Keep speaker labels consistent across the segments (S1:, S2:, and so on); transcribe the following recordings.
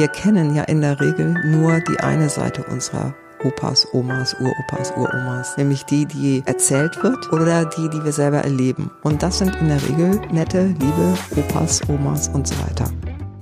S1: wir kennen ja in der Regel nur die eine Seite unserer Opas, Omas, Uropas, Uromas, nämlich die, die erzählt wird oder die, die wir selber erleben. Und das sind in der Regel nette, liebe Opas, Omas und so weiter.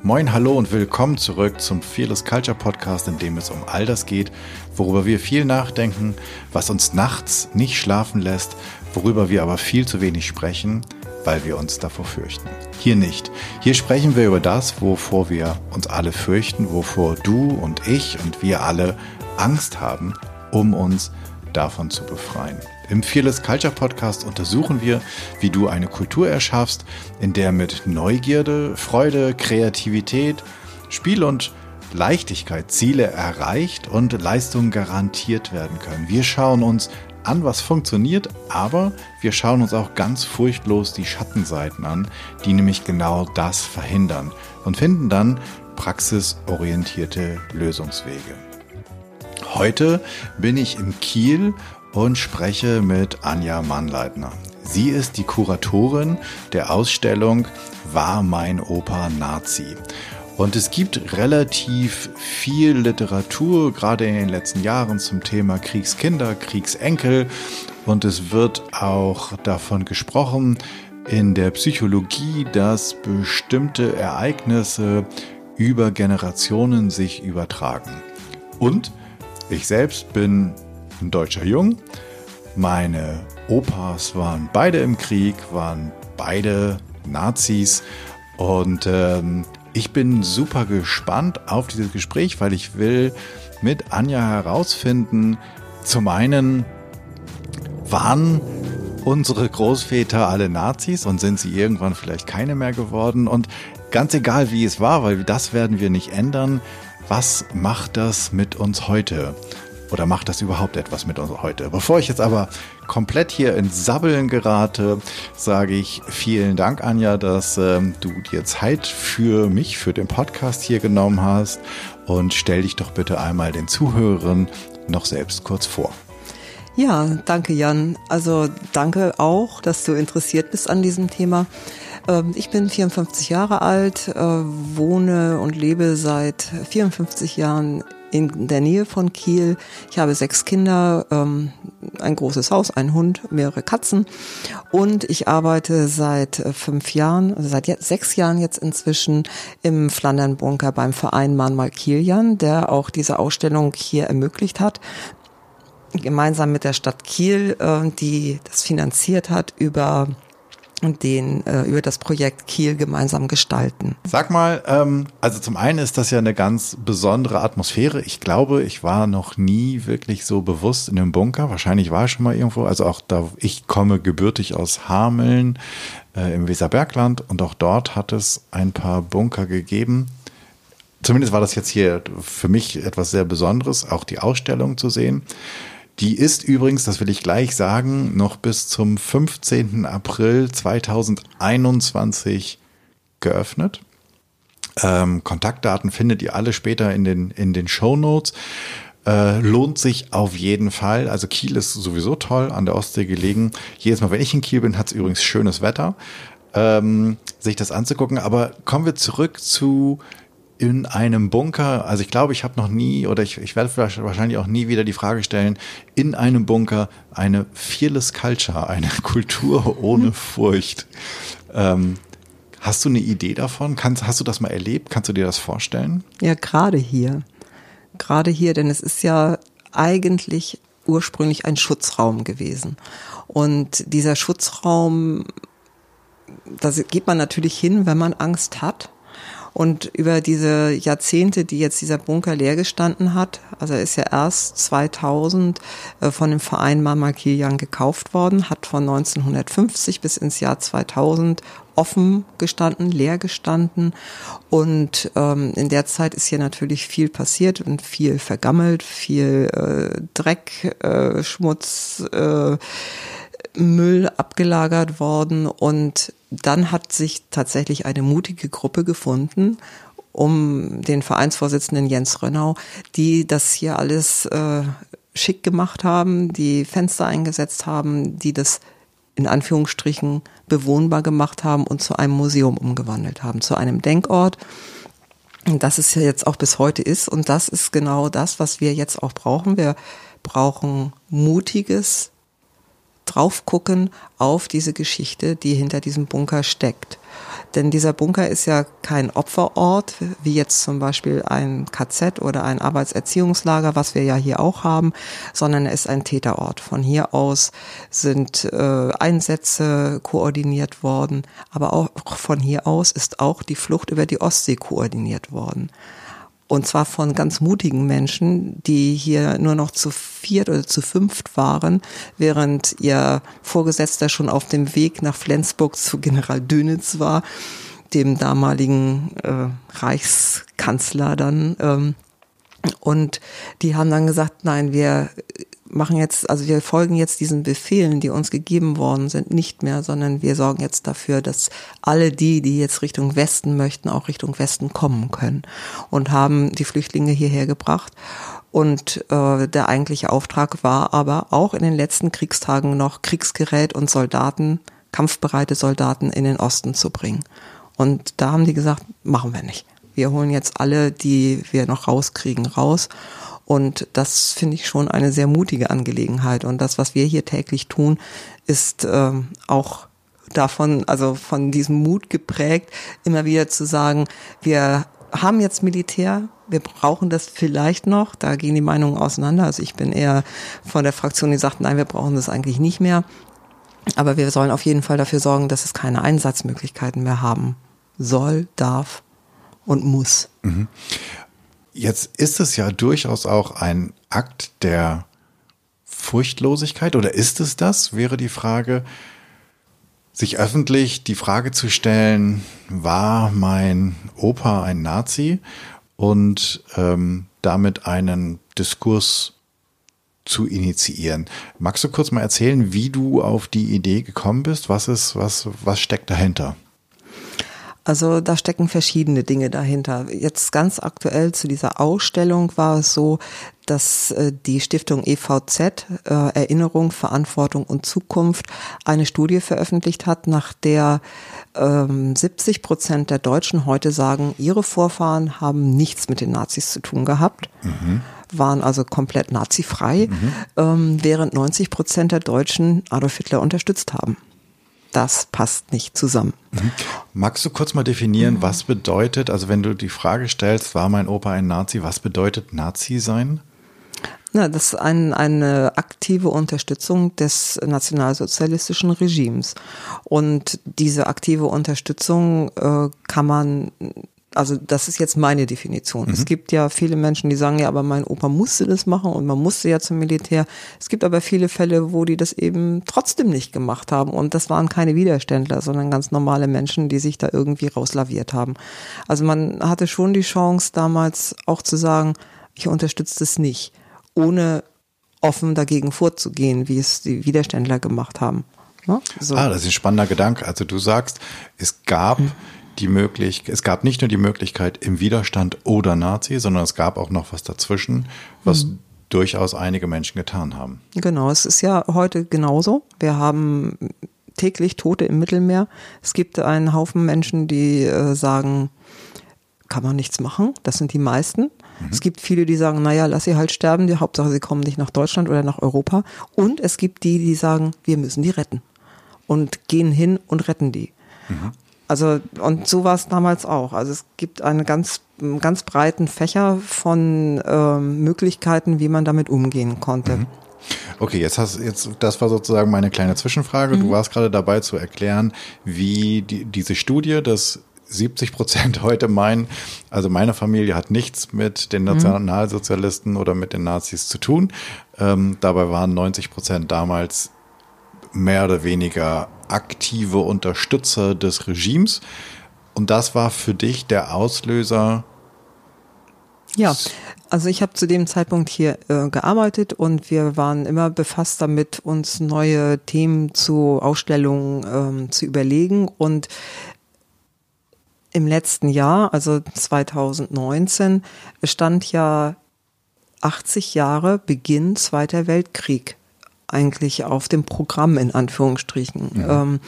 S2: Moin, hallo und willkommen zurück zum Fearless Culture Podcast, in dem es um all das geht, worüber wir viel nachdenken, was uns nachts nicht schlafen lässt, worüber wir aber viel zu wenig sprechen, weil wir uns davor fürchten. Hier nicht. Hier sprechen wir über das, wovor wir uns alle fürchten, wovor du und ich und wir alle Angst haben, um uns davon zu befreien. Im Fearless Culture Podcast untersuchen wir, wie du eine Kultur erschaffst, in der mit Neugierde, Freude, Kreativität, Spiel und Leichtigkeit Ziele erreicht und Leistungen garantiert werden können. Wir schauen uns an, was funktioniert, aber wir schauen uns auch ganz furchtlos die Schattenseiten an, die nämlich genau das verhindern und finden dann praxisorientierte Lösungswege. Heute bin ich in Kiel und spreche mit Anja Mannleitner. Sie ist die Kuratorin der Ausstellung War mein Opa Nazi? Und es gibt relativ viel Literatur, gerade in den letzten Jahren zum Thema Kriegskinder, Kriegsenkel. Und es wird auch davon gesprochen in der Psychologie, dass bestimmte Ereignisse über Generationen sich übertragen. Und ich selbst bin ein deutscher Jung. Meine Opas waren beide im Krieg, waren beide Nazis. Und ähm, ich bin super gespannt auf dieses Gespräch, weil ich will mit Anja herausfinden, zum einen, waren unsere Großväter alle Nazis und sind sie irgendwann vielleicht keine mehr geworden? Und ganz egal, wie es war, weil das werden wir nicht ändern, was macht das mit uns heute? Oder macht das überhaupt etwas mit uns heute? Bevor ich jetzt aber komplett hier ins Sabbeln gerate, sage ich vielen Dank, Anja, dass ähm, du dir Zeit für mich, für den Podcast hier genommen hast. Und stell dich doch bitte einmal den Zuhörern noch selbst kurz vor.
S1: Ja, danke Jan. Also danke auch, dass du interessiert bist an diesem Thema. Ähm, ich bin 54 Jahre alt, äh, wohne und lebe seit 54 Jahren in der Nähe von Kiel. Ich habe sechs Kinder, ähm, ein großes Haus, ein Hund, mehrere Katzen und ich arbeite seit äh, fünf Jahren, also seit sechs Jahren jetzt inzwischen im Flandernbunker beim Verein Mahnmal Kilian, der auch diese Ausstellung hier ermöglicht hat gemeinsam mit der Stadt Kiel, äh, die das finanziert hat über und den äh, über das Projekt Kiel gemeinsam gestalten.
S2: Sag mal, ähm, also zum einen ist das ja eine ganz besondere Atmosphäre. Ich glaube, ich war noch nie wirklich so bewusst in einem Bunker. Wahrscheinlich war ich schon mal irgendwo. Also auch da, ich komme gebürtig aus Hameln äh, im Weserbergland und auch dort hat es ein paar Bunker gegeben. Zumindest war das jetzt hier für mich etwas sehr Besonderes, auch die Ausstellung zu sehen. Die ist übrigens, das will ich gleich sagen, noch bis zum 15. April 2021 geöffnet. Ähm, Kontaktdaten findet ihr alle später in den, in den Show Notes. Äh, lohnt sich auf jeden Fall. Also Kiel ist sowieso toll, an der Ostsee gelegen. Jedes Mal, wenn ich in Kiel bin, hat es übrigens schönes Wetter, ähm, sich das anzugucken. Aber kommen wir zurück zu in einem Bunker, also ich glaube, ich habe noch nie oder ich, ich werde wahrscheinlich auch nie wieder die Frage stellen, in einem Bunker eine fearless Culture, eine Kultur ohne Furcht. Ähm, hast du eine Idee davon? Kannst, hast du das mal erlebt? Kannst du dir das vorstellen?
S1: Ja, gerade hier. Gerade hier, denn es ist ja eigentlich ursprünglich ein Schutzraum gewesen. Und dieser Schutzraum, da geht man natürlich hin, wenn man Angst hat und über diese Jahrzehnte, die jetzt dieser Bunker leer gestanden hat, also er ist ja erst 2000 äh, von dem Verein Mama Kilian gekauft worden, hat von 1950 bis ins Jahr 2000 offen gestanden, leer gestanden. Und ähm, in der Zeit ist hier natürlich viel passiert und viel vergammelt, viel äh, Dreck, äh, Schmutz, äh, Müll abgelagert worden und dann hat sich tatsächlich eine mutige Gruppe gefunden, um den Vereinsvorsitzenden Jens Rönnau, die das hier alles äh, schick gemacht haben, die Fenster eingesetzt haben, die das in Anführungsstrichen bewohnbar gemacht haben und zu einem Museum umgewandelt haben, zu einem Denkort das es ja jetzt auch bis heute ist. Und das ist genau das, was wir jetzt auch brauchen. Wir brauchen mutiges Draufgucken auf diese Geschichte, die hinter diesem Bunker steckt. Denn dieser Bunker ist ja kein Opferort, wie jetzt zum Beispiel ein KZ oder ein Arbeitserziehungslager, was wir ja hier auch haben, sondern er ist ein Täterort. Von hier aus sind äh, Einsätze koordiniert worden, aber auch von hier aus ist auch die Flucht über die Ostsee koordiniert worden. Und zwar von ganz mutigen Menschen, die hier nur noch zu viert oder zu fünft waren, während ihr Vorgesetzter schon auf dem Weg nach Flensburg zu General Dönitz war, dem damaligen äh, Reichskanzler dann. Ähm, und die haben dann gesagt, nein, wir machen jetzt, also wir folgen jetzt diesen Befehlen, die uns gegeben worden sind, nicht mehr, sondern wir sorgen jetzt dafür, dass alle die, die jetzt Richtung Westen möchten, auch Richtung Westen kommen können und haben die Flüchtlinge hierher gebracht. Und äh, der eigentliche Auftrag war aber auch in den letzten Kriegstagen noch Kriegsgerät und Soldaten, kampfbereite Soldaten in den Osten zu bringen. Und da haben die gesagt, machen wir nicht. Wir holen jetzt alle, die wir noch rauskriegen, raus und das finde ich schon eine sehr mutige Angelegenheit. Und das, was wir hier täglich tun, ist ähm, auch davon, also von diesem Mut geprägt, immer wieder zu sagen, wir haben jetzt Militär, wir brauchen das vielleicht noch, da gehen die Meinungen auseinander. Also ich bin eher von der Fraktion, die sagt, nein, wir brauchen das eigentlich nicht mehr. Aber wir sollen auf jeden Fall dafür sorgen, dass es keine Einsatzmöglichkeiten mehr haben soll, darf und muss. Mhm.
S2: Jetzt ist es ja durchaus auch ein Akt der Furchtlosigkeit oder ist es das, wäre die Frage, sich öffentlich die Frage zu stellen, war mein Opa ein Nazi und ähm, damit einen Diskurs zu initiieren. Magst du kurz mal erzählen, wie du auf die Idee gekommen bist? Was ist, was, was steckt dahinter?
S1: Also da stecken verschiedene Dinge dahinter. Jetzt ganz aktuell zu dieser Ausstellung war es so, dass äh, die Stiftung EVZ äh, Erinnerung, Verantwortung und Zukunft eine Studie veröffentlicht hat, nach der ähm, 70 Prozent der Deutschen heute sagen, ihre Vorfahren haben nichts mit den Nazis zu tun gehabt. Mhm waren also komplett nazifrei, mhm. ähm, während 90 Prozent der Deutschen Adolf Hitler unterstützt haben das passt nicht zusammen. Mhm.
S2: Magst du kurz mal definieren, mhm. was bedeutet, also wenn du die Frage stellst, war mein Opa ein Nazi, was bedeutet Nazi sein?
S1: Na, das ist ein, eine aktive Unterstützung des nationalsozialistischen Regimes. Und diese aktive Unterstützung äh, kann man also das ist jetzt meine Definition. Mhm. Es gibt ja viele Menschen, die sagen, ja, aber mein Opa musste das machen und man musste ja zum Militär. Es gibt aber viele Fälle, wo die das eben trotzdem nicht gemacht haben und das waren keine Widerständler, sondern ganz normale Menschen, die sich da irgendwie rauslaviert haben. Also man hatte schon die Chance damals auch zu sagen, ich unterstütze das nicht, ohne offen dagegen vorzugehen, wie es die Widerständler gemacht haben.
S2: Ne? So. Ah, das ist ein spannender Gedanke. Also du sagst, es gab mhm die Möglichkeit, es gab nicht nur die Möglichkeit im Widerstand oder Nazi, sondern es gab auch noch was dazwischen, was mhm. durchaus einige Menschen getan haben.
S1: Genau, es ist ja heute genauso. Wir haben täglich Tote im Mittelmeer. Es gibt einen Haufen Menschen, die äh, sagen, kann man nichts machen. Das sind die meisten. Mhm. Es gibt viele, die sagen, naja, lass sie halt sterben. Die Hauptsache, sie kommen nicht nach Deutschland oder nach Europa. Und es gibt die, die sagen, wir müssen die retten. Und gehen hin und retten die. Mhm. Also, und so war es damals auch. Also es gibt einen ganz, ganz breiten Fächer von ähm, Möglichkeiten, wie man damit umgehen konnte. Mhm.
S2: Okay, jetzt hast jetzt das war sozusagen meine kleine Zwischenfrage. Mhm. Du warst gerade dabei zu erklären, wie die, diese Studie, dass 70 Prozent heute meinen, also meine Familie hat nichts mit den mhm. Nationalsozialisten oder mit den Nazis zu tun. Ähm, dabei waren 90 Prozent damals mehr oder weniger aktive Unterstützer des Regimes. Und das war für dich der Auslöser.
S1: Ja, also ich habe zu dem Zeitpunkt hier äh, gearbeitet und wir waren immer befasst damit, uns neue Themen zu Ausstellungen ähm, zu überlegen. Und im letzten Jahr, also 2019, stand ja 80 Jahre Beginn Zweiter Weltkrieg eigentlich auf dem Programm in Anführungsstrichen. Ja. Ähm,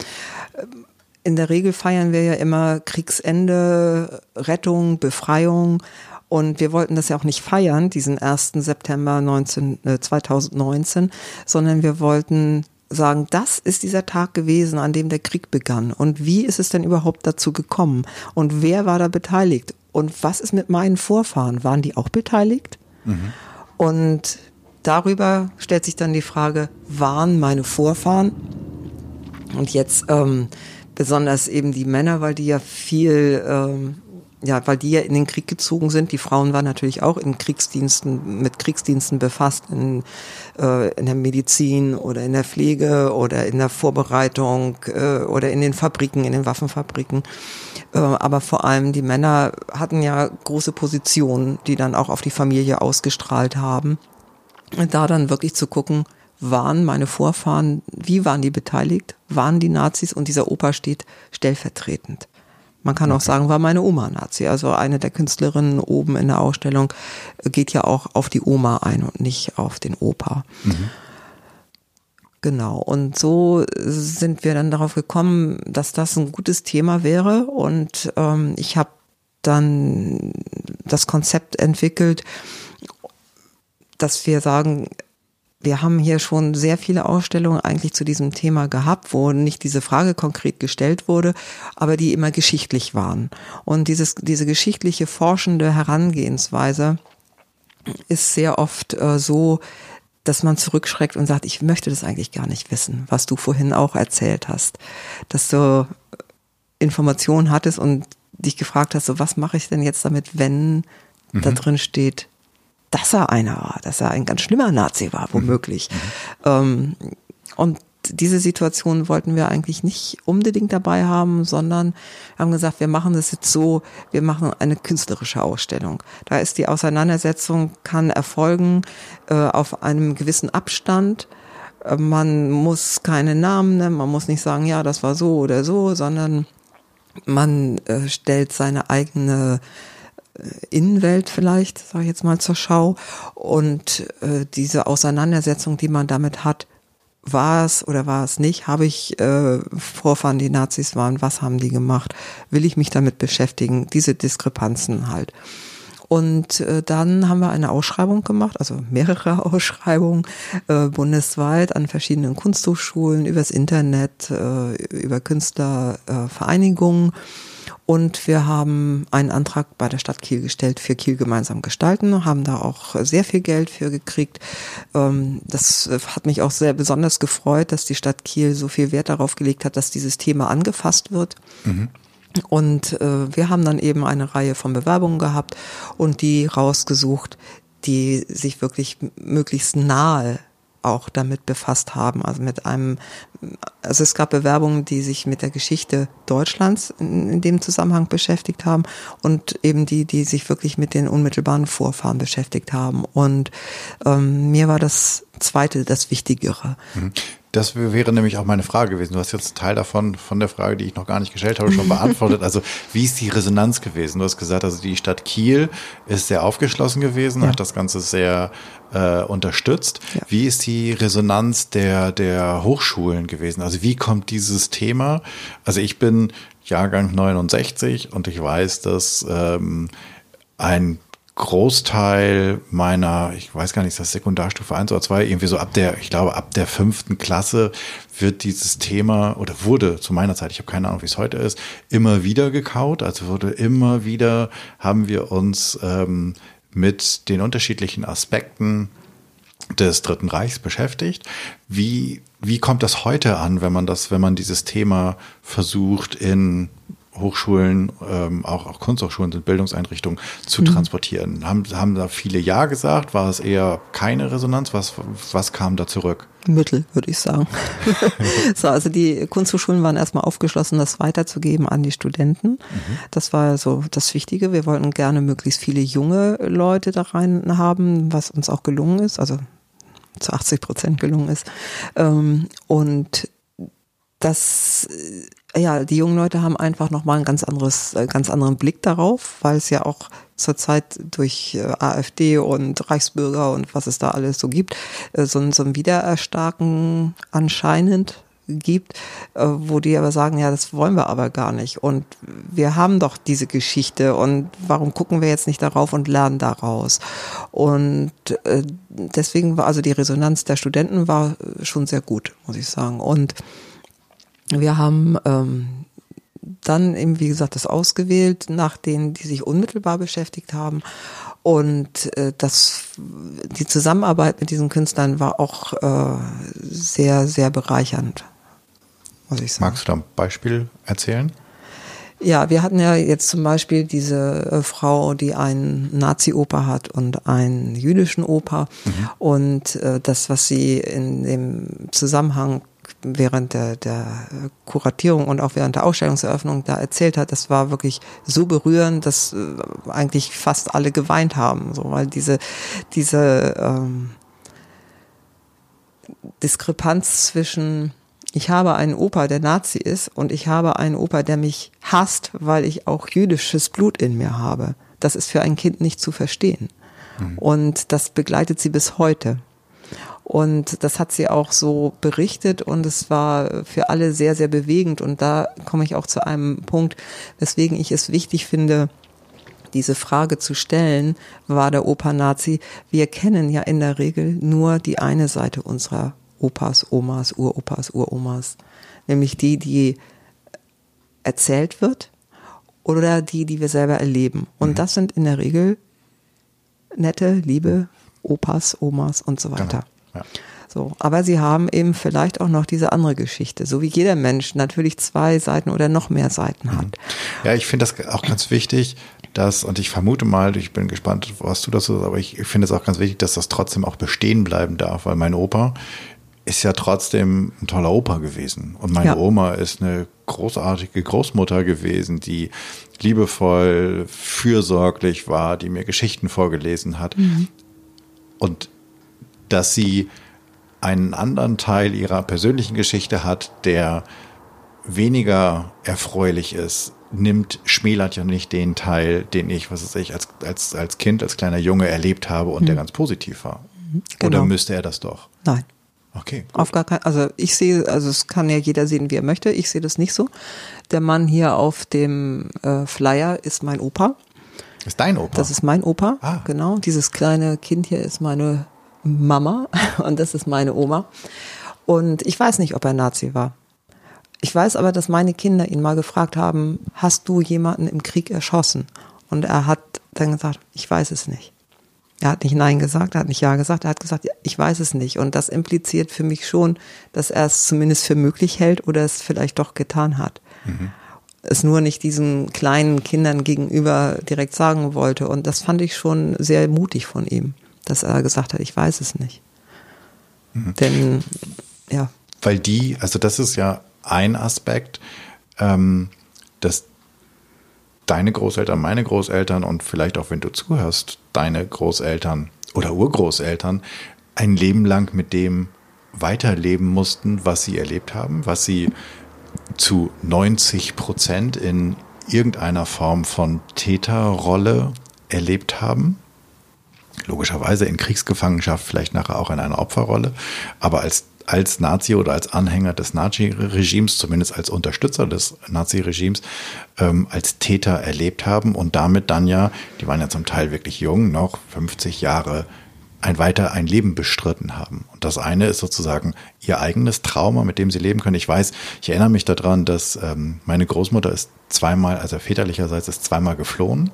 S1: in der Regel feiern wir ja immer Kriegsende, Rettung, Befreiung. Und wir wollten das ja auch nicht feiern, diesen 1. September 19, äh, 2019, sondern wir wollten sagen, das ist dieser Tag gewesen, an dem der Krieg begann. Und wie ist es denn überhaupt dazu gekommen? Und wer war da beteiligt? Und was ist mit meinen Vorfahren? Waren die auch beteiligt? Mhm. Und darüber stellt sich dann die Frage, waren meine Vorfahren? Und jetzt ähm, besonders eben die Männer, weil die ja viel, ähm, ja, weil die ja in den Krieg gezogen sind. Die Frauen waren natürlich auch in Kriegsdiensten, mit Kriegsdiensten befasst, in, äh, in der Medizin oder in der Pflege oder in der Vorbereitung äh, oder in den Fabriken, in den Waffenfabriken. Äh, aber vor allem die Männer hatten ja große Positionen, die dann auch auf die Familie ausgestrahlt haben. Da dann wirklich zu gucken, waren meine Vorfahren, wie waren die beteiligt? Waren die Nazis? Und dieser Opa steht stellvertretend. Man kann auch sagen, war meine Oma Nazi. Also eine der Künstlerinnen oben in der Ausstellung geht ja auch auf die Oma ein und nicht auf den Opa. Mhm. Genau. Und so sind wir dann darauf gekommen, dass das ein gutes Thema wäre. Und ähm, ich habe dann das Konzept entwickelt, dass wir sagen, wir haben hier schon sehr viele Ausstellungen eigentlich zu diesem Thema gehabt, wo nicht diese Frage konkret gestellt wurde, aber die immer geschichtlich waren. Und dieses, diese geschichtliche forschende Herangehensweise ist sehr oft äh, so, dass man zurückschreckt und sagt, ich möchte das eigentlich gar nicht wissen, was du vorhin auch erzählt hast, dass du Informationen hattest und dich gefragt hast, so was mache ich denn jetzt damit, wenn mhm. da drin steht, dass er einer war, dass er ein ganz schlimmer Nazi war, womöglich. Mhm. Ähm, und diese Situation wollten wir eigentlich nicht unbedingt dabei haben, sondern haben gesagt, wir machen das jetzt so, wir machen eine künstlerische Ausstellung. Da ist die Auseinandersetzung, kann erfolgen äh, auf einem gewissen Abstand. Äh, man muss keine Namen nennen, man muss nicht sagen, ja, das war so oder so, sondern man äh, stellt seine eigene Innenwelt vielleicht, sage ich jetzt mal zur Schau. Und äh, diese Auseinandersetzung, die man damit hat, war es oder war es nicht? Habe ich äh, Vorfahren, die Nazis waren? Was haben die gemacht? Will ich mich damit beschäftigen? Diese Diskrepanzen halt. Und äh, dann haben wir eine Ausschreibung gemacht, also mehrere Ausschreibungen äh, bundesweit an verschiedenen Kunsthochschulen, übers Internet, äh, über Künstlervereinigungen. Äh, und wir haben einen Antrag bei der Stadt Kiel gestellt für Kiel gemeinsam gestalten, haben da auch sehr viel Geld für gekriegt. Ähm, das hat mich auch sehr besonders gefreut, dass die Stadt Kiel so viel Wert darauf gelegt hat, dass dieses Thema angefasst wird. Mhm. Und äh, wir haben dann eben eine Reihe von Bewerbungen gehabt und die rausgesucht, die sich wirklich möglichst nahe auch damit befasst haben. Also mit einem, also es gab Bewerbungen, die sich mit der Geschichte Deutschlands in, in, dem Zusammenhang beschäftigt haben und eben die, die sich wirklich mit den unmittelbaren Vorfahren beschäftigt haben. Und ähm, mir war das zweite das Wichtigere.
S2: Mhm. Das wäre nämlich auch meine Frage gewesen. Du hast jetzt Teil davon, von der Frage, die ich noch gar nicht gestellt habe, schon beantwortet. Also, wie ist die Resonanz gewesen? Du hast gesagt, also die Stadt Kiel ist sehr aufgeschlossen gewesen, ja. hat das Ganze sehr äh, unterstützt. Ja. Wie ist die Resonanz der, der Hochschulen gewesen? Also, wie kommt dieses Thema? Also, ich bin Jahrgang 69 und ich weiß, dass ähm, ein Großteil meiner, ich weiß gar nicht, ist das Sekundarstufe 1 oder 2, irgendwie so ab der, ich glaube, ab der fünften Klasse wird dieses Thema oder wurde zu meiner Zeit, ich habe keine Ahnung, wie es heute ist, immer wieder gekaut. Also wurde immer wieder, haben wir uns ähm, mit den unterschiedlichen Aspekten des Dritten Reichs beschäftigt. Wie, wie kommt das heute an, wenn man das, wenn man dieses Thema versucht in Hochschulen, ähm, auch, auch Kunsthochschulen sind Bildungseinrichtungen, zu mhm. transportieren. Haben, haben da viele Ja gesagt? War es eher keine Resonanz? Was, was kam da zurück?
S1: Mittel, würde ich sagen. so, also die Kunsthochschulen waren erstmal aufgeschlossen, das weiterzugeben an die Studenten. Mhm. Das war so das Wichtige. Wir wollten gerne möglichst viele junge Leute da rein haben, was uns auch gelungen ist, also zu 80 Prozent gelungen ist. Ähm, und das ja, die jungen Leute haben einfach nochmal ein ganz anderes, äh, ganz anderen Blick darauf, weil es ja auch zurzeit durch äh, AfD und Reichsbürger und was es da alles so gibt, äh, so, so ein Wiedererstarken anscheinend gibt, wo die aber sagen, ja, das wollen wir aber gar nicht. Und wir haben doch diese Geschichte und warum gucken wir jetzt nicht darauf und lernen daraus? Und deswegen war also die Resonanz der Studenten war schon sehr gut, muss ich sagen. Und wir haben ähm, dann eben, wie gesagt, das ausgewählt nach denen, die sich unmittelbar beschäftigt haben. Und äh, das, die Zusammenarbeit mit diesen Künstlern war auch äh, sehr, sehr bereichernd,
S2: muss ich sagen. Magst du da ein Beispiel erzählen?
S1: Ja, wir hatten ja jetzt zum Beispiel diese äh, Frau, die einen Nazi-Oper hat und einen jüdischen Oper. Mhm. Und äh, das, was sie in dem Zusammenhang während der, der Kuratierung und auch während der Ausstellungseröffnung da erzählt hat, das war wirklich so berührend, dass äh, eigentlich fast alle geweint haben, so weil diese diese ähm, Diskrepanz zwischen ich habe einen Opa, der Nazi ist, und ich habe einen Opa, der mich hasst, weil ich auch jüdisches Blut in mir habe. Das ist für ein Kind nicht zu verstehen. Mhm. Und das begleitet sie bis heute. Und das hat sie auch so berichtet und es war für alle sehr, sehr bewegend. Und da komme ich auch zu einem Punkt, weswegen ich es wichtig finde, diese Frage zu stellen, war der Opa Nazi? Wir kennen ja in der Regel nur die eine Seite unserer Opas, Omas, Uropas, Uromas, nämlich die, die erzählt wird oder die, die wir selber erleben. Und mhm. das sind in der Regel nette, liebe Opas, Omas und so weiter. Genau. Ja. So, aber sie haben eben vielleicht auch noch diese andere Geschichte, so wie jeder Mensch natürlich zwei Seiten oder noch mehr Seiten hat. Mhm.
S2: Ja, ich finde das auch ganz wichtig, dass, und ich vermute mal, ich bin gespannt, was du dazu sagst, aber ich finde es auch ganz wichtig, dass das trotzdem auch bestehen bleiben darf, weil mein Opa ist ja trotzdem ein toller Opa gewesen. Und meine ja. Oma ist eine großartige Großmutter gewesen, die liebevoll, fürsorglich war, die mir Geschichten vorgelesen hat. Mhm. Und dass sie einen anderen Teil ihrer persönlichen Geschichte hat, der weniger erfreulich ist, nimmt, schmälert ja nicht den Teil, den ich, was weiß ich, als, als, als Kind, als kleiner Junge erlebt habe und mhm. der ganz positiv war. Mhm, genau. Oder müsste er das doch?
S1: Nein.
S2: Okay.
S1: Gut. Auf gar keinen, also ich sehe, also es kann ja jeder sehen, wie er möchte. Ich sehe das nicht so. Der Mann hier auf dem äh, Flyer ist mein Opa.
S2: Ist dein Opa?
S1: Das ist mein Opa, ah. genau. Dieses kleine Kind hier ist meine Mama und das ist meine Oma. Und ich weiß nicht, ob er Nazi war. Ich weiß aber, dass meine Kinder ihn mal gefragt haben, hast du jemanden im Krieg erschossen? Und er hat dann gesagt, ich weiß es nicht. Er hat nicht Nein gesagt, er hat nicht Ja gesagt, er hat gesagt, ich weiß es nicht. Und das impliziert für mich schon, dass er es zumindest für möglich hält oder es vielleicht doch getan hat. Mhm. Es nur nicht diesen kleinen Kindern gegenüber direkt sagen wollte. Und das fand ich schon sehr mutig von ihm dass er gesagt hat, ich weiß es nicht. Mhm. Denn, ja.
S2: Weil die, also das ist ja ein Aspekt, ähm, dass deine Großeltern, meine Großeltern und vielleicht auch, wenn du zuhörst, deine Großeltern oder Urgroßeltern ein Leben lang mit dem weiterleben mussten, was sie erlebt haben, was sie zu 90 Prozent in irgendeiner Form von Täterrolle erlebt haben logischerweise in Kriegsgefangenschaft, vielleicht nachher auch in einer Opferrolle, aber als als Nazi oder als Anhänger des Nazi-Regimes, zumindest als Unterstützer des Nazi-Regimes, ähm, als Täter erlebt haben und damit dann ja, die waren ja zum Teil wirklich jung, noch 50 Jahre ein weiter ein Leben bestritten haben. Und das eine ist sozusagen ihr eigenes Trauma, mit dem sie leben können. Ich weiß, ich erinnere mich daran, dass ähm, meine Großmutter ist zweimal, also väterlicherseits ist zweimal geflohen.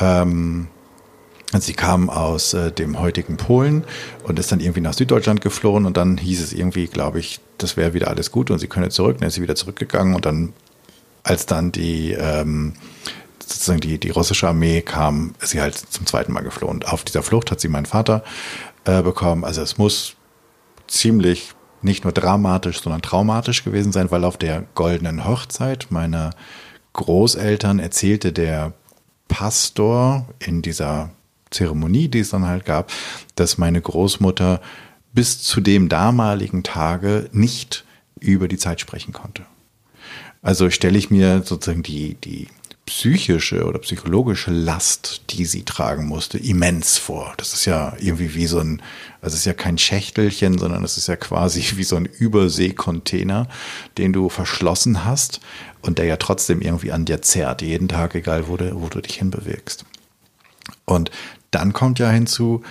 S2: Ähm, Sie kam aus äh, dem heutigen Polen und ist dann irgendwie nach Süddeutschland geflohen und dann hieß es irgendwie, glaube ich, das wäre wieder alles gut und sie könne zurück. Dann ist sie wieder zurückgegangen und dann, als dann die ähm, sozusagen die, die russische Armee kam, ist sie halt zum zweiten Mal geflohen. Auf dieser Flucht hat sie meinen Vater äh, bekommen. Also es muss ziemlich nicht nur dramatisch, sondern traumatisch gewesen sein, weil auf der goldenen Hochzeit meiner Großeltern erzählte der Pastor in dieser Zeremonie, die es dann halt gab, dass meine Großmutter bis zu dem damaligen Tage nicht über die Zeit sprechen konnte. Also stelle ich mir sozusagen die, die psychische oder psychologische Last, die sie tragen musste, immens vor. Das ist ja irgendwie wie so ein, also es ist ja kein Schächtelchen, sondern es ist ja quasi wie so ein Überseekontainer, den du verschlossen hast und der ja trotzdem irgendwie an dir zerrt, jeden Tag, egal wo du, wo du dich hinbewegst. Und dann kommt ja hinzu,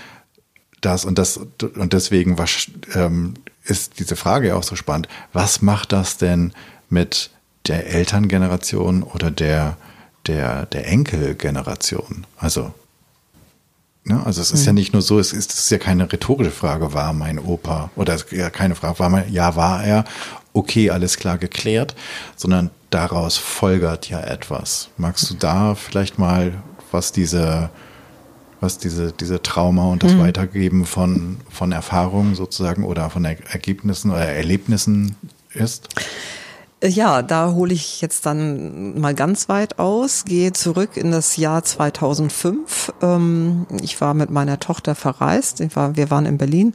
S2: dass, und das, und deswegen was, ähm, ist diese Frage ja auch so spannend. Was macht das denn mit der Elterngeneration oder der der, der Enkelgeneration. Also, ne, also es ist mhm. ja nicht nur so, es ist, es ist ja keine rhetorische Frage, war mein Opa, oder ja, keine Frage, war mein, ja, war er, okay, alles klar geklärt, sondern daraus folgert ja etwas. Magst du da vielleicht mal, was diese, was diese, diese Trauma und das mhm. Weitergeben von, von Erfahrungen sozusagen oder von Ergebnissen oder Erlebnissen ist?
S1: Ja, da hole ich jetzt dann mal ganz weit aus, gehe zurück in das Jahr 2005. Ähm, ich war mit meiner Tochter verreist, wir waren in Berlin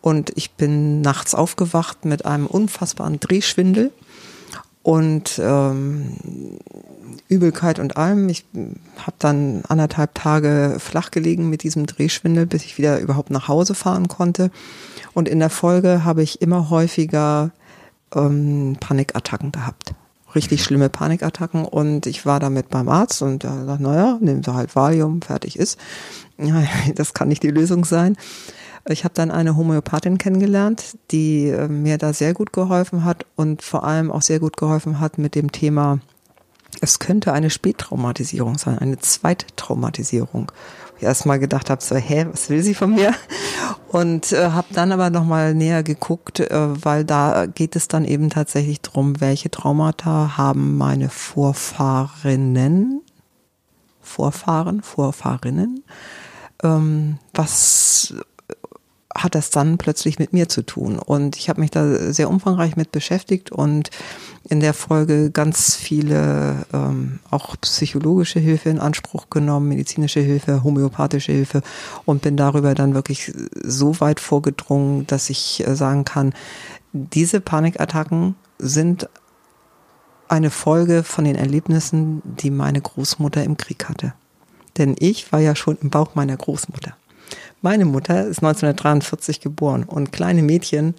S1: und ich bin nachts aufgewacht mit einem unfassbaren Drehschwindel und ähm, Übelkeit und allem. Ich habe dann anderthalb Tage flach gelegen mit diesem Drehschwindel, bis ich wieder überhaupt nach Hause fahren konnte. Und in der Folge habe ich immer häufiger ähm, Panikattacken gehabt. Richtig schlimme Panikattacken und ich war damit beim Arzt und er sagt, naja, nehmen Sie halt Valium, fertig ist. Das kann nicht die Lösung sein. Ich habe dann eine Homöopathin kennengelernt, die äh, mir da sehr gut geholfen hat und vor allem auch sehr gut geholfen hat mit dem Thema, es könnte eine Spättraumatisierung sein, eine Zweittraumatisierung erstmal gedacht habe, so, hä, was will sie von mir? Und äh, habe dann aber nochmal näher geguckt, äh, weil da geht es dann eben tatsächlich drum, welche Traumata haben meine Vorfahrinnen, Vorfahren, Vorfahrinnen, ähm, was hat das dann plötzlich mit mir zu tun. Und ich habe mich da sehr umfangreich mit beschäftigt und in der Folge ganz viele ähm, auch psychologische Hilfe in Anspruch genommen, medizinische Hilfe, homöopathische Hilfe und bin darüber dann wirklich so weit vorgedrungen, dass ich äh, sagen kann, diese Panikattacken sind eine Folge von den Erlebnissen, die meine Großmutter im Krieg hatte. Denn ich war ja schon im Bauch meiner Großmutter. Meine Mutter ist 1943 geboren und kleine Mädchen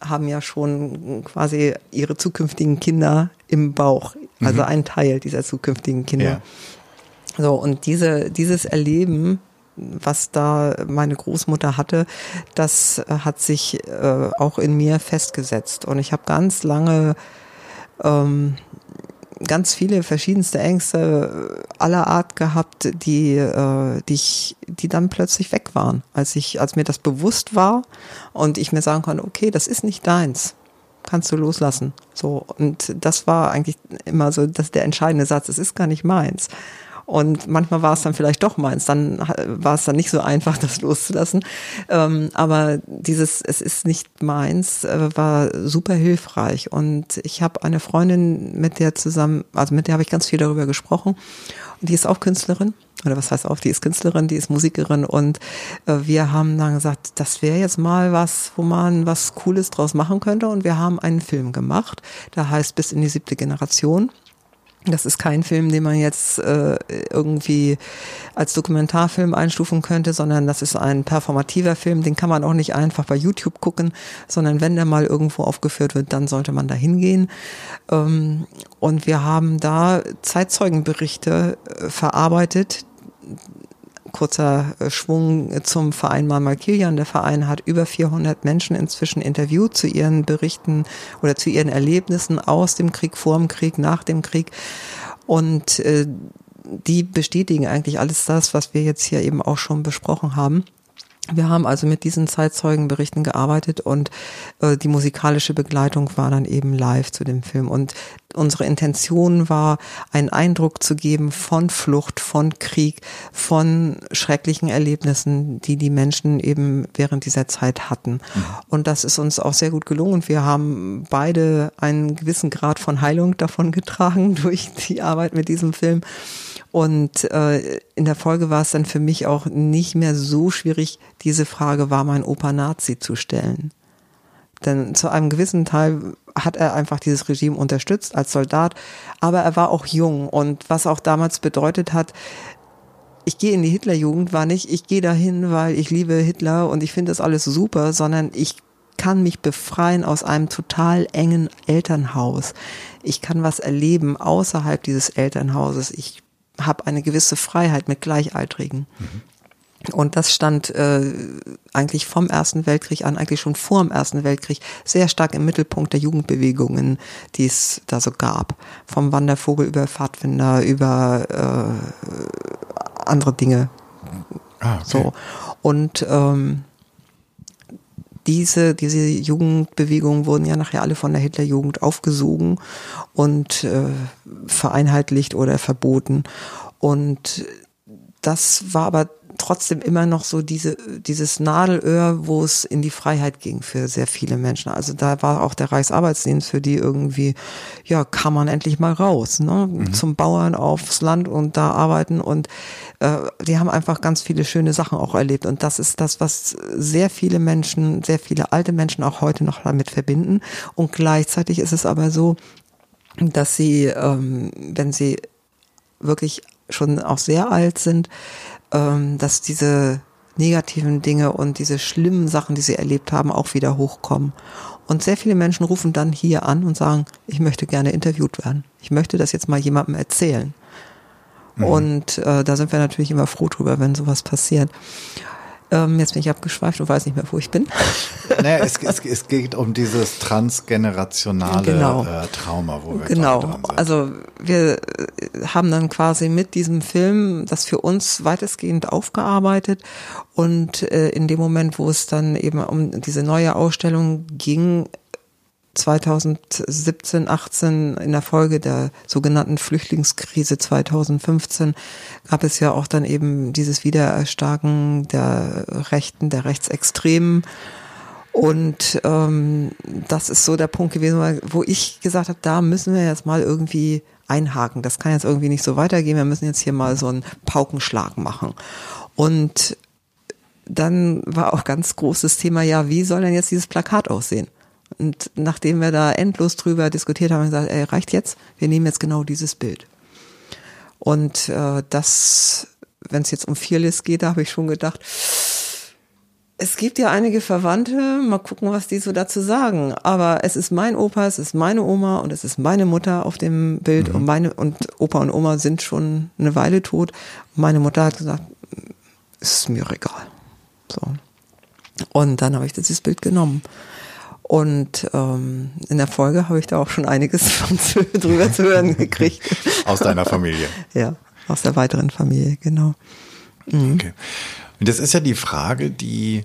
S1: haben ja schon quasi ihre zukünftigen Kinder im Bauch, also mhm. ein Teil dieser zukünftigen Kinder. Ja. So, und diese, dieses Erleben, was da meine Großmutter hatte, das hat sich äh, auch in mir festgesetzt. Und ich habe ganz lange ähm, ganz viele verschiedenste Ängste aller Art gehabt, die, äh, die, ich, die dann plötzlich weg waren, als ich, als mir das bewusst war und ich mir sagen konnte, okay, das ist nicht deins, kannst du loslassen. So und das war eigentlich immer so, dass der entscheidende Satz, es ist gar nicht meins. Und manchmal war es dann vielleicht doch meins. Dann war es dann nicht so einfach, das loszulassen. Ähm, aber dieses, es ist nicht meins, äh, war super hilfreich. Und ich habe eine Freundin, mit der zusammen, also mit der habe ich ganz viel darüber gesprochen. Und die ist auch Künstlerin. Oder was heißt auch, die ist Künstlerin, die ist Musikerin. Und äh, wir haben dann gesagt, das wäre jetzt mal was, wo man was Cooles draus machen könnte. Und wir haben einen Film gemacht, der heißt Bis in die siebte Generation. Das ist kein Film, den man jetzt äh, irgendwie als Dokumentarfilm einstufen könnte, sondern das ist ein performativer Film, den kann man auch nicht einfach bei YouTube gucken, sondern wenn der mal irgendwo aufgeführt wird, dann sollte man da hingehen. Ähm, und wir haben da Zeitzeugenberichte äh, verarbeitet, kurzer äh, Schwung zum Verein Malmal Kilian. Der Verein hat über 400 Menschen inzwischen interviewt zu ihren Berichten oder zu ihren Erlebnissen aus dem Krieg, vor dem Krieg, nach dem Krieg. Und äh, die bestätigen eigentlich alles das, was wir jetzt hier eben auch schon besprochen haben. Wir haben also mit diesen Zeitzeugenberichten gearbeitet und äh, die musikalische Begleitung war dann eben live zu dem Film. Und unsere Intention war, einen Eindruck zu geben von Flucht, von Krieg, von schrecklichen Erlebnissen, die die Menschen eben während dieser Zeit hatten. Mhm. Und das ist uns auch sehr gut gelungen. Wir haben beide einen gewissen Grad von Heilung davon getragen durch die Arbeit mit diesem Film. Und äh, in der Folge war es dann für mich auch nicht mehr so schwierig, diese Frage, war mein Opa Nazi zu stellen. Denn zu einem gewissen Teil hat er einfach dieses Regime unterstützt als Soldat. Aber er war auch jung und was auch damals bedeutet hat, ich gehe in die Hitlerjugend war nicht, ich gehe dahin, weil ich liebe Hitler und ich finde das alles super, sondern ich kann mich befreien aus einem total engen Elternhaus. Ich kann was erleben außerhalb dieses Elternhauses. Ich habe eine gewisse Freiheit mit Gleichaltrigen. Mhm. Und das stand äh, eigentlich vom Ersten Weltkrieg an, eigentlich schon vor dem Ersten Weltkrieg, sehr stark im Mittelpunkt der Jugendbewegungen, die es da so gab. Vom Wandervogel über Pfadfinder, über äh, andere Dinge. Ah, okay. So. Und ähm, diese, diese Jugendbewegungen wurden ja nachher alle von der Hitlerjugend aufgesogen und äh, vereinheitlicht oder verboten. Und das war aber trotzdem immer noch so diese, dieses Nadelöhr, wo es in die Freiheit ging für sehr viele Menschen. Also da war auch der Reichsarbeitsdienst für die irgendwie, ja, kann man endlich mal raus, ne? Mhm. Zum Bauern aufs Land und da arbeiten und äh, die haben einfach ganz viele schöne Sachen auch erlebt. Und das ist das, was sehr viele Menschen, sehr viele alte Menschen auch heute noch damit verbinden. Und gleichzeitig ist es aber so, dass sie, ähm, wenn sie wirklich schon auch sehr alt sind, ähm, dass diese negativen Dinge und diese schlimmen Sachen, die sie erlebt haben, auch wieder hochkommen. Und sehr viele Menschen rufen dann hier an und sagen, ich möchte gerne interviewt werden. Ich möchte das jetzt mal jemandem erzählen. Mhm. Und äh, da sind wir natürlich immer froh drüber, wenn sowas passiert. Ähm, jetzt bin ich abgeschweift und weiß nicht mehr, wo ich bin.
S2: Naja, es, es, es geht um dieses transgenerationale genau. äh, Trauma, wo wir
S1: Genau, dran sind. also wir äh, haben dann quasi mit diesem Film das für uns weitestgehend aufgearbeitet und äh, in dem Moment, wo es dann eben um diese neue Ausstellung ging, 2017, 18 in der Folge der sogenannten Flüchtlingskrise 2015 gab es ja auch dann eben dieses Wiedererstarken der Rechten, der Rechtsextremen. Und ähm, das ist so der Punkt gewesen, wo ich gesagt habe, da müssen wir jetzt mal irgendwie einhaken. Das kann jetzt irgendwie nicht so weitergehen. Wir müssen jetzt hier mal so einen Paukenschlag machen. Und dann war auch ganz großes Thema, ja, wie soll denn jetzt dieses Plakat aussehen? Und nachdem wir da endlos drüber diskutiert haben, haben wir gesagt, ey, reicht jetzt, wir nehmen jetzt genau dieses Bild. Und äh, das, wenn es jetzt um Fearless geht, da habe ich schon gedacht, es gibt ja einige Verwandte, mal gucken, was die so dazu sagen. Aber es ist mein Opa, es ist meine Oma und es ist meine Mutter auf dem Bild mhm. und meine und Opa und Oma sind schon eine Weile tot. Meine Mutter hat gesagt, ist mir egal. So. Und dann habe ich dieses Bild genommen. Und ähm, in der Folge habe ich da auch schon einiges von zu, drüber zu hören gekriegt.
S2: Aus deiner Familie.
S1: Ja, aus der weiteren Familie, genau.
S2: Mhm. Okay. Und das ist ja die Frage, die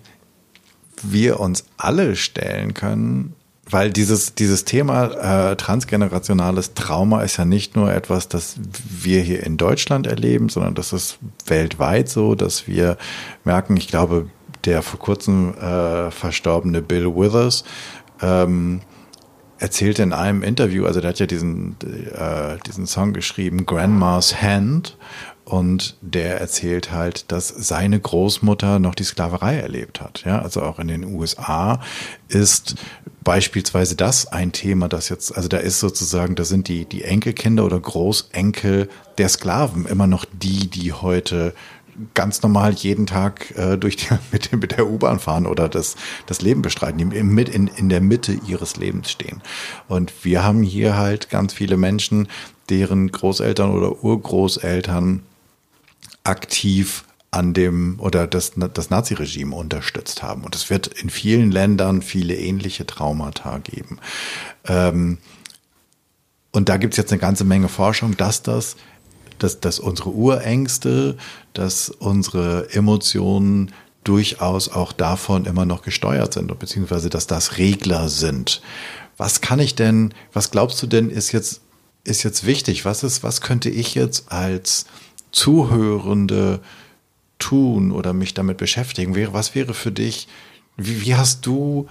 S2: wir uns alle stellen können, weil dieses, dieses Thema äh, transgenerationales Trauma ist ja nicht nur etwas, das wir hier in Deutschland erleben, sondern das ist weltweit so, dass wir merken, ich glaube, der vor kurzem äh, verstorbene Bill Withers ähm, erzählte in einem Interview, also der hat ja diesen, äh, diesen Song geschrieben, Grandma's Hand, und der erzählt halt, dass seine Großmutter noch die Sklaverei erlebt hat. Ja, also auch in den USA ist beispielsweise das ein Thema, das jetzt, also da ist sozusagen, da sind die, die Enkelkinder oder Großenkel der Sklaven immer noch die, die heute ganz normal jeden Tag äh, durch die, mit, mit der U-Bahn fahren oder das, das Leben bestreiten, die mit in, in der Mitte ihres Lebens stehen. Und wir haben hier halt ganz viele Menschen, deren Großeltern oder Urgroßeltern aktiv an dem oder das, das Naziregime unterstützt haben. Und es wird in vielen Ländern viele ähnliche Traumata geben. Ähm, und da gibt es jetzt eine ganze Menge Forschung, dass das dass, dass unsere Urängste, dass unsere Emotionen durchaus auch davon immer noch gesteuert sind, beziehungsweise dass das Regler sind. Was kann ich denn, was glaubst du denn, ist jetzt, ist jetzt wichtig? Was ist, was könnte ich jetzt als Zuhörende tun oder mich damit beschäftigen? Was wäre für dich, wie, wie hast du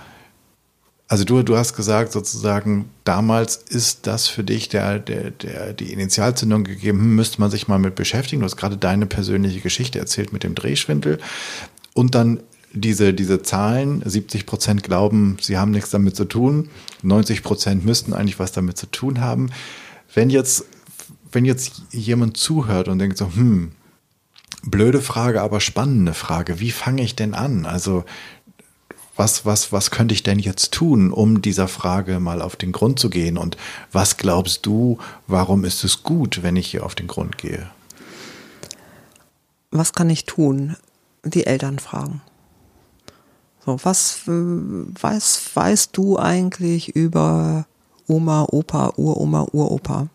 S2: also du, du hast gesagt, sozusagen, damals ist das für dich der, der, der, die Initialzündung gegeben, hm, müsste man sich mal mit beschäftigen. Du hast gerade deine persönliche Geschichte erzählt mit dem Drehschwindel. Und dann diese, diese Zahlen, 70 Prozent glauben, sie haben nichts damit zu tun, 90 Prozent müssten eigentlich was damit zu tun haben. Wenn jetzt, wenn jetzt jemand zuhört und denkt so, hm, blöde Frage, aber spannende Frage, wie fange ich denn an? Also, was, was, was könnte ich denn jetzt tun, um dieser Frage mal auf den Grund zu gehen? Und was glaubst du, warum ist es gut, wenn ich hier auf den Grund gehe?
S1: Was kann ich tun? Die Eltern fragen. So, was was weißt du eigentlich über Oma, Opa, Uroma, Uropa,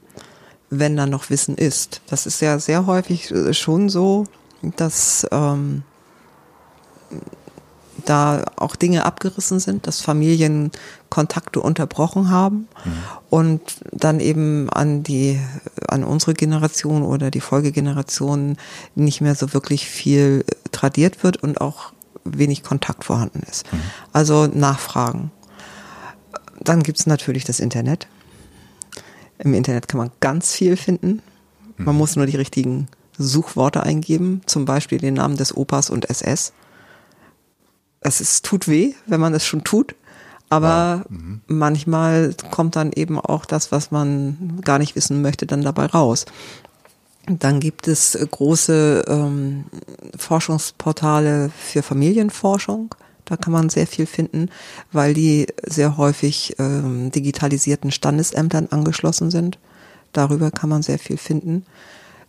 S1: wenn da noch Wissen ist? Das ist ja sehr häufig äh, schon so, dass ähm, da auch Dinge abgerissen sind, dass Familien Kontakte unterbrochen haben mhm. und dann eben an die, an unsere Generation oder die Folgegeneration nicht mehr so wirklich viel tradiert wird und auch wenig Kontakt vorhanden ist. Mhm. Also nachfragen. Dann gibt es natürlich das Internet. Im Internet kann man ganz viel finden. Man mhm. muss nur die richtigen Suchworte eingeben, zum Beispiel den Namen des Opas und SS. Es ist, tut weh, wenn man es schon tut, aber wow. mhm. manchmal kommt dann eben auch das, was man gar nicht wissen möchte, dann dabei raus. Dann gibt es große ähm, Forschungsportale für Familienforschung. Da kann man sehr viel finden, weil die sehr häufig ähm, digitalisierten Standesämtern angeschlossen sind. Darüber kann man sehr viel finden.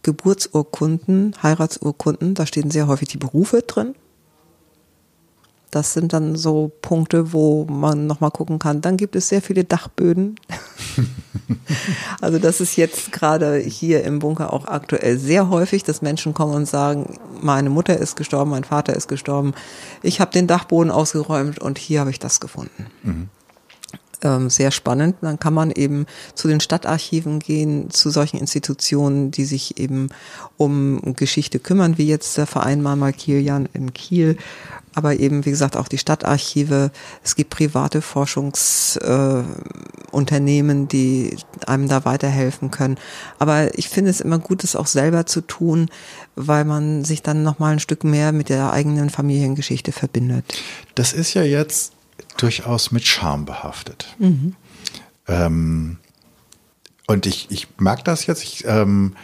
S1: Geburtsurkunden, Heiratsurkunden, da stehen sehr häufig die Berufe drin. Das sind dann so Punkte, wo man nochmal gucken kann. Dann gibt es sehr viele Dachböden. also das ist jetzt gerade hier im Bunker auch aktuell sehr häufig, dass Menschen kommen und sagen, meine Mutter ist gestorben, mein Vater ist gestorben, ich habe den Dachboden ausgeräumt und hier habe ich das gefunden. Mhm ähm, sehr spannend. Dann kann man eben zu den Stadtarchiven gehen, zu solchen Institutionen, die sich eben um Geschichte kümmern, wie jetzt der Verein Mama Kilian in Kiel. Aber eben, wie gesagt, auch die Stadtarchive. Es gibt private Forschungsunternehmen, äh, die einem da weiterhelfen können. Aber ich finde es immer gut, es auch selber zu tun, weil man sich dann nochmal ein Stück mehr mit der eigenen Familiengeschichte verbindet.
S2: Das ist ja jetzt durchaus mit Charme behaftet. Mhm. Ähm, und ich, ich mag das jetzt ich, ähm,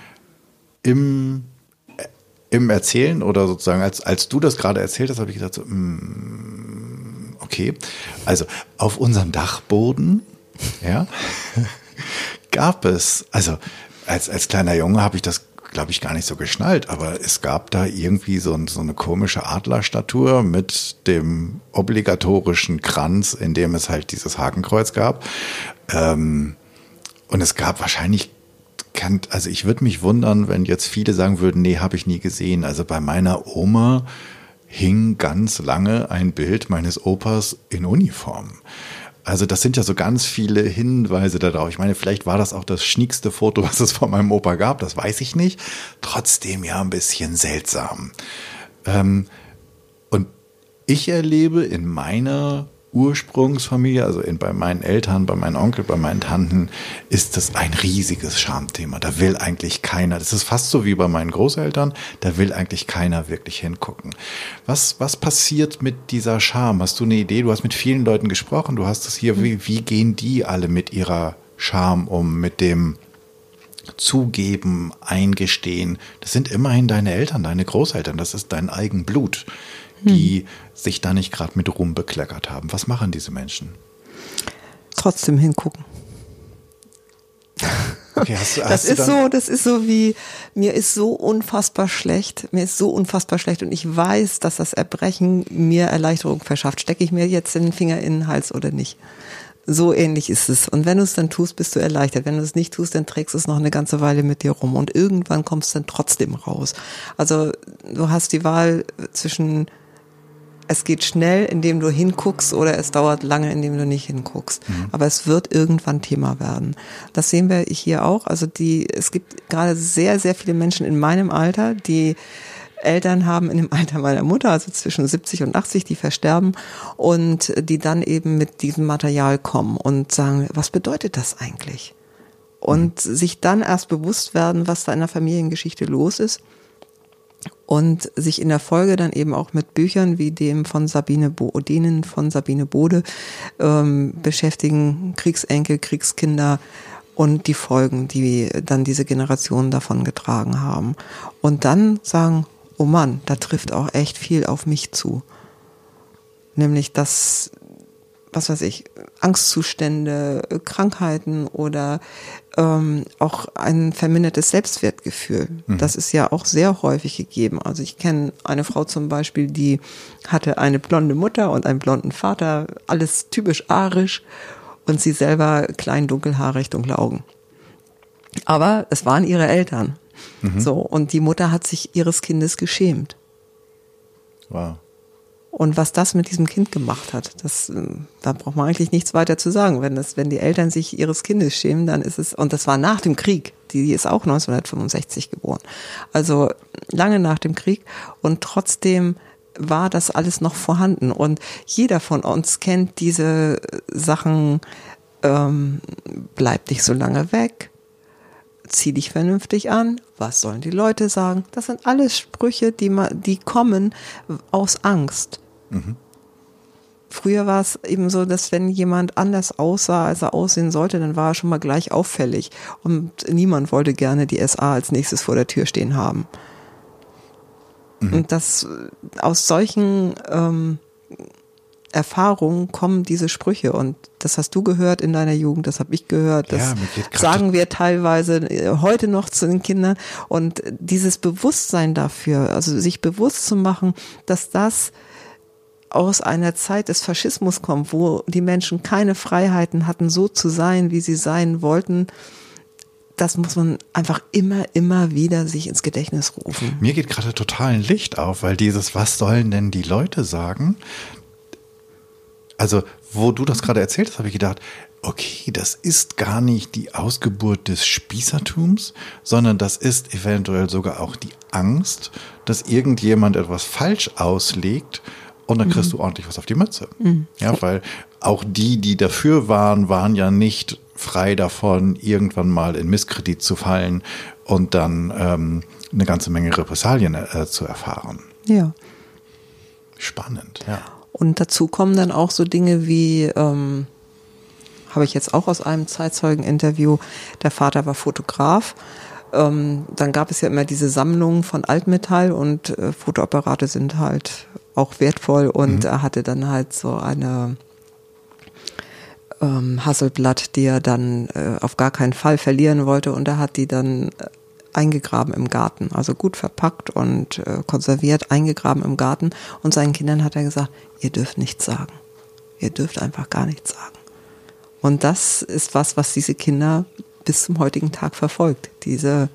S2: im, im Erzählen oder sozusagen, als, als du das gerade erzählt hast, habe ich gesagt, so, mm, okay, also auf unserem Dachboden, ja, gab es, also als, als kleiner Junge habe ich das glaube ich, gar nicht so geschnallt, aber es gab da irgendwie so, so eine komische Adlerstatue mit dem obligatorischen Kranz, in dem es halt dieses Hakenkreuz gab. Ähm, und es gab wahrscheinlich also ich würde mich wundern, wenn jetzt viele sagen würden, nee, habe ich nie gesehen. Also bei meiner Oma hing ganz lange ein Bild meines Opas in Uniform. Also das sind ja so ganz viele Hinweise darauf. Ich meine, vielleicht war das auch das schniekste Foto, was es von meinem Opa gab, das weiß ich nicht. Trotzdem ja ein bisschen seltsam. Ähm, und ich erlebe in meiner Ursprungsfamilie, also in, bei meinen Eltern, bei meinen Onkel, bei meinen Tanten, ist das ein riesiges Schamthema. Da will eigentlich keiner, das ist fast so wie bei meinen Großeltern, da will eigentlich keiner wirklich hingucken. Was, was passiert mit dieser Scham? Hast du eine Idee? Du hast mit vielen Leuten gesprochen, du hast es hier, wie, wie gehen die alle mit ihrer Scham um, mit dem Zugeben, Eingestehen? Das sind immerhin deine Eltern, deine Großeltern, das ist dein Eigenblut die hm. sich da nicht gerade mit Ruhm bekleckert haben. Was machen diese Menschen?
S1: Trotzdem hingucken. Okay, hast du, hast das ist so, das ist so wie, mir ist so unfassbar schlecht, mir ist so unfassbar schlecht und ich weiß, dass das Erbrechen mir Erleichterung verschafft. Stecke ich mir jetzt den Finger in den Hals oder nicht? So ähnlich ist es. Und wenn du es dann tust, bist du erleichtert. Wenn du es nicht tust, dann trägst du es noch eine ganze Weile mit dir rum. Und irgendwann kommst du dann trotzdem raus. Also du hast die Wahl zwischen es geht schnell, indem du hinguckst oder es dauert lange, indem du nicht hinguckst. Mhm. Aber es wird irgendwann Thema werden. Das sehen wir hier auch. Also die, es gibt gerade sehr, sehr viele Menschen in meinem Alter, die Eltern haben in dem Alter meiner Mutter, also zwischen 70 und 80, die versterben und die dann eben mit diesem Material kommen und sagen, was bedeutet das eigentlich? Und mhm. sich dann erst bewusst werden, was da in der Familiengeschichte los ist und sich in der Folge dann eben auch mit Büchern wie dem von Sabine Bo denen von Sabine Bode ähm, beschäftigen, Kriegsenkel, Kriegskinder und die Folgen, die dann diese Generationen davon getragen haben. Und dann sagen, oh Mann, da trifft auch echt viel auf mich zu. Nämlich, dass was weiß ich, Angstzustände, Krankheiten oder ähm, auch ein vermindertes Selbstwertgefühl. Mhm. Das ist ja auch sehr häufig gegeben. Also ich kenne eine Frau zum Beispiel, die hatte eine blonde Mutter und einen blonden Vater, alles typisch arisch und sie selber klein, dunkelhaarig, dunkle Augen. Aber es waren ihre Eltern. Mhm. So, und die Mutter hat sich ihres Kindes geschämt. Wow. Und was das mit diesem Kind gemacht hat, das, äh, da braucht man eigentlich nichts weiter zu sagen. Wenn das, wenn die Eltern sich ihres Kindes schämen, dann ist es, und das war nach dem Krieg. Die ist auch 1965 geboren. Also lange nach dem Krieg. Und trotzdem war das alles noch vorhanden. Und jeder von uns kennt diese Sachen, ähm, bleib nicht so lange weg, zieh dich vernünftig an, was sollen die Leute sagen? Das sind alles Sprüche, die, die kommen aus Angst. Mhm. Früher war es eben so, dass wenn jemand anders aussah, als er aussehen sollte, dann war er schon mal gleich auffällig. Und niemand wollte gerne die SA als nächstes vor der Tür stehen haben. Mhm. Und das aus solchen ähm, Erfahrungen kommen diese Sprüche und das hast du gehört in deiner Jugend, das habe ich gehört, das ja, sagen wir teilweise äh, heute noch zu den Kindern und dieses Bewusstsein dafür, also sich bewusst zu machen, dass das aus einer Zeit des Faschismus kommt, wo die Menschen keine Freiheiten hatten, so zu sein, wie sie sein wollten, das muss man einfach immer, immer wieder sich ins Gedächtnis rufen.
S2: Mir geht gerade total ein Licht auf, weil dieses, was sollen denn die Leute sagen? Also, wo du das gerade erzählt hast, habe ich gedacht, okay, das ist gar nicht die Ausgeburt des Spießertums, sondern das ist eventuell sogar auch die Angst, dass irgendjemand etwas falsch auslegt und dann kriegst mhm. du ordentlich was auf die Mütze. Mhm. Ja, weil auch die, die dafür waren, waren ja nicht frei davon, irgendwann mal in Misskredit zu fallen und dann ähm, eine ganze Menge Repressalien äh, zu erfahren.
S1: Ja.
S2: Spannend, ja.
S1: Und dazu kommen dann auch so Dinge wie, ähm, habe ich jetzt auch aus einem Zeitzeugen-Interview, der Vater war Fotograf. Ähm, dann gab es ja immer diese Sammlungen von Altmetall und äh, Fotoapparate sind halt auch wertvoll und mhm. er hatte dann halt so eine ähm, Hasselblatt, die er dann äh, auf gar keinen Fall verlieren wollte und er hat die dann äh, eingegraben im Garten, also gut verpackt und äh, konserviert, eingegraben im Garten und seinen Kindern hat er gesagt, ihr dürft nichts sagen. Ihr dürft einfach gar nichts sagen. Und das ist was, was diese Kinder bis zum heutigen Tag verfolgt. Diese,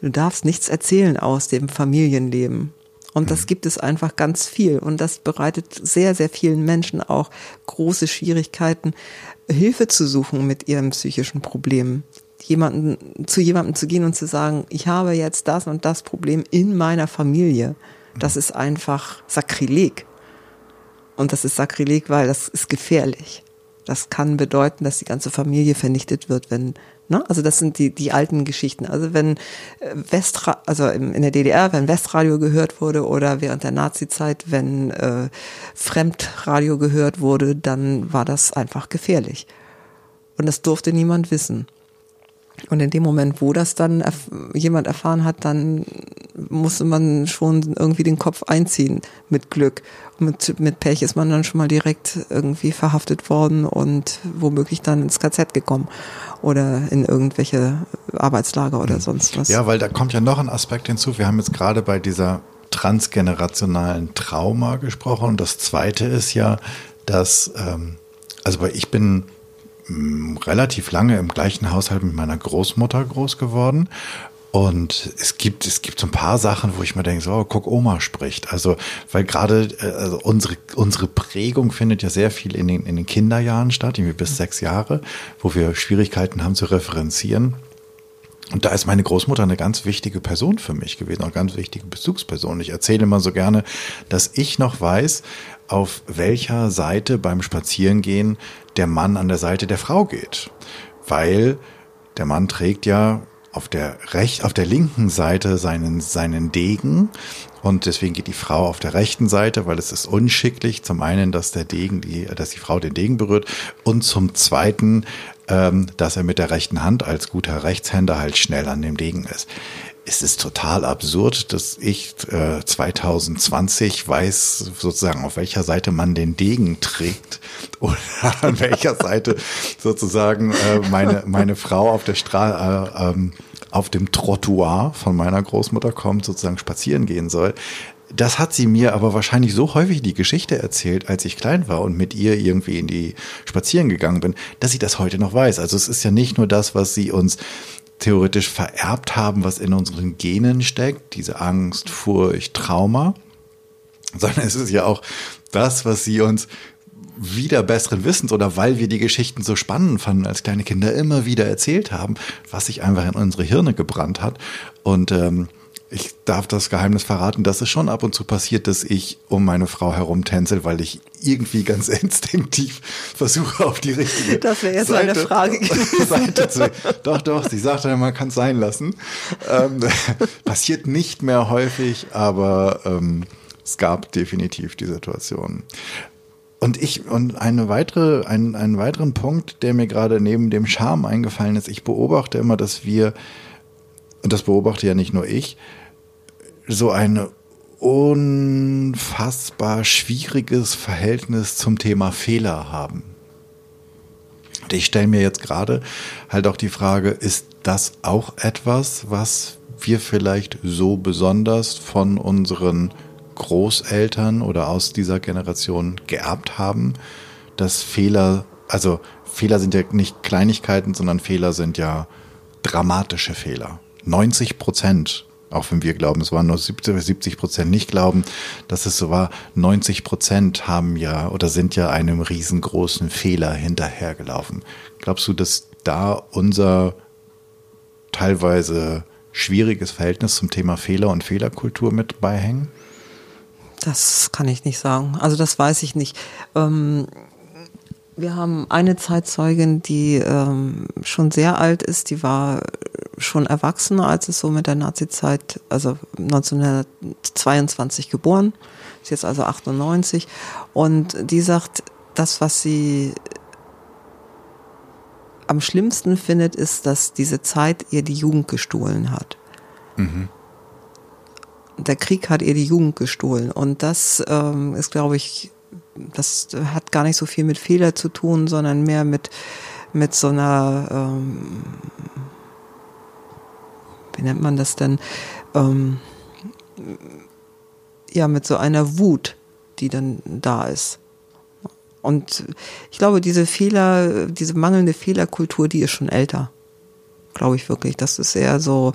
S1: du darfst nichts erzählen aus dem Familienleben. Und das gibt es einfach ganz viel. Und das bereitet sehr, sehr vielen Menschen auch große Schwierigkeiten, Hilfe zu suchen mit ihren psychischen Problemen. Jemanden, zu jemandem zu gehen und zu sagen, ich habe jetzt das und das Problem in meiner Familie. Das ist einfach Sakrileg. Und das ist Sakrileg, weil das ist gefährlich. Das kann bedeuten, dass die ganze Familie vernichtet wird, wenn Ne? Also das sind die, die alten Geschichten. Also wenn äh, Westra also in der DDR, wenn Westradio gehört wurde oder während der Nazizeit, wenn äh, Fremdradio gehört wurde, dann war das einfach gefährlich. Und das durfte niemand wissen. Und in dem Moment, wo das dann erf jemand erfahren hat, dann musste man schon irgendwie den Kopf einziehen mit Glück. Und mit, mit Pech ist man dann schon mal direkt irgendwie verhaftet worden und womöglich dann ins KZ gekommen oder in irgendwelche Arbeitslager oder hm. sonst was.
S2: Ja, weil da kommt ja noch ein Aspekt hinzu. Wir haben jetzt gerade bei dieser transgenerationalen Trauma gesprochen. Und das zweite ist ja, dass, ähm, also ich bin relativ lange im gleichen Haushalt mit meiner Großmutter groß geworden. Und es gibt, es gibt so ein paar Sachen, wo ich mir denke, so, oh, guck, Oma spricht. Also, weil gerade äh, also unsere, unsere Prägung findet ja sehr viel in den, in den Kinderjahren statt, irgendwie bis sechs Jahre, wo wir Schwierigkeiten haben zu referenzieren. Und da ist meine Großmutter eine ganz wichtige Person für mich gewesen, eine ganz wichtige Bezugsperson. Ich erzähle immer so gerne, dass ich noch weiß, auf welcher Seite beim Spazierengehen der Mann an der Seite der Frau geht. Weil der Mann trägt ja auf der recht, auf der linken Seite seinen, seinen Degen und deswegen geht die Frau auf der rechten Seite, weil es ist unschicklich. Zum einen, dass der Degen, die, dass die Frau den Degen berührt und zum zweiten, ähm, dass er mit der rechten Hand als guter Rechtshänder halt schnell an dem Degen ist es ist total absurd, dass ich äh, 2020 weiß sozusagen, auf welcher Seite man den Degen trägt oder an welcher Seite sozusagen äh, meine, meine Frau auf der Straße, äh, ähm, auf dem Trottoir von meiner Großmutter kommt, sozusagen spazieren gehen soll. Das hat sie mir aber wahrscheinlich so häufig die Geschichte erzählt, als ich klein war und mit ihr irgendwie in die Spazieren gegangen bin, dass ich das heute noch weiß. Also es ist ja nicht nur das, was sie uns theoretisch vererbt haben, was in unseren Genen steckt, diese Angst, Furcht, Trauma, sondern es ist ja auch das, was sie uns wieder besseren Wissens oder weil wir die Geschichten so spannend fanden als kleine Kinder immer wieder erzählt haben, was sich einfach in unsere Hirne gebrannt hat. Und ähm, ich darf das Geheimnis verraten, dass es schon ab und zu passiert, dass ich um meine Frau herum tänzel, weil ich irgendwie ganz instinktiv versuche, auf die richtige
S1: Das wäre jetzt Seite, meine Frage
S2: Seite zu Doch, doch, sie sagte, man kann es sein lassen. Ähm, passiert nicht mehr häufig, aber ähm, es gab definitiv die Situation. Und ich, und eine weitere, einen, einen weiteren Punkt, der mir gerade neben dem Charme eingefallen ist, ich beobachte immer, dass wir und das beobachte ja nicht nur ich, so ein unfassbar schwieriges Verhältnis zum Thema Fehler haben. Und ich stelle mir jetzt gerade halt auch die Frage, ist das auch etwas, was wir vielleicht so besonders von unseren Großeltern oder aus dieser Generation geerbt haben, dass Fehler, also Fehler sind ja nicht Kleinigkeiten, sondern Fehler sind ja dramatische Fehler. 90 Prozent, auch wenn wir glauben, es waren nur 70 Prozent nicht glauben, dass es so war, 90 Prozent haben ja oder sind ja einem riesengroßen Fehler hinterhergelaufen. Glaubst du, dass da unser teilweise schwieriges Verhältnis zum Thema Fehler und Fehlerkultur mit beihängen?
S1: Das kann ich nicht sagen. Also das weiß ich nicht. Ähm wir haben eine Zeitzeugin, die ähm, schon sehr alt ist, die war schon erwachsen, als es so mit der Nazi-Zeit, also 1922 geboren, ist jetzt also 98 und die sagt, das, was sie am schlimmsten findet, ist, dass diese Zeit ihr die Jugend gestohlen hat. Mhm. Der Krieg hat ihr die Jugend gestohlen und das ähm, ist, glaube ich, das hat gar nicht so viel mit Fehler zu tun, sondern mehr mit, mit so einer, ähm, wie nennt man das denn, ähm, ja, mit so einer Wut, die dann da ist. Und ich glaube, diese Fehler, diese mangelnde Fehlerkultur, die ist schon älter. Glaube ich wirklich. Das ist eher so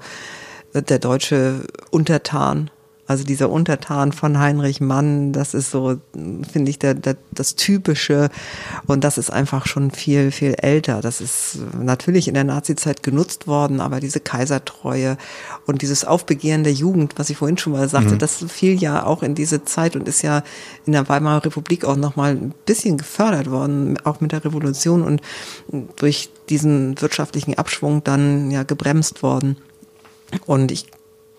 S1: der deutsche Untertan also dieser Untertan von Heinrich Mann, das ist so, finde ich, der, der, das Typische. Und das ist einfach schon viel, viel älter. Das ist natürlich in der Nazizeit genutzt worden, aber diese Kaisertreue und dieses Aufbegehren der Jugend, was ich vorhin schon mal sagte, mhm. das fiel ja auch in diese Zeit und ist ja in der Weimarer Republik auch nochmal ein bisschen gefördert worden, auch mit der Revolution und durch diesen wirtschaftlichen Abschwung dann ja gebremst worden. Und ich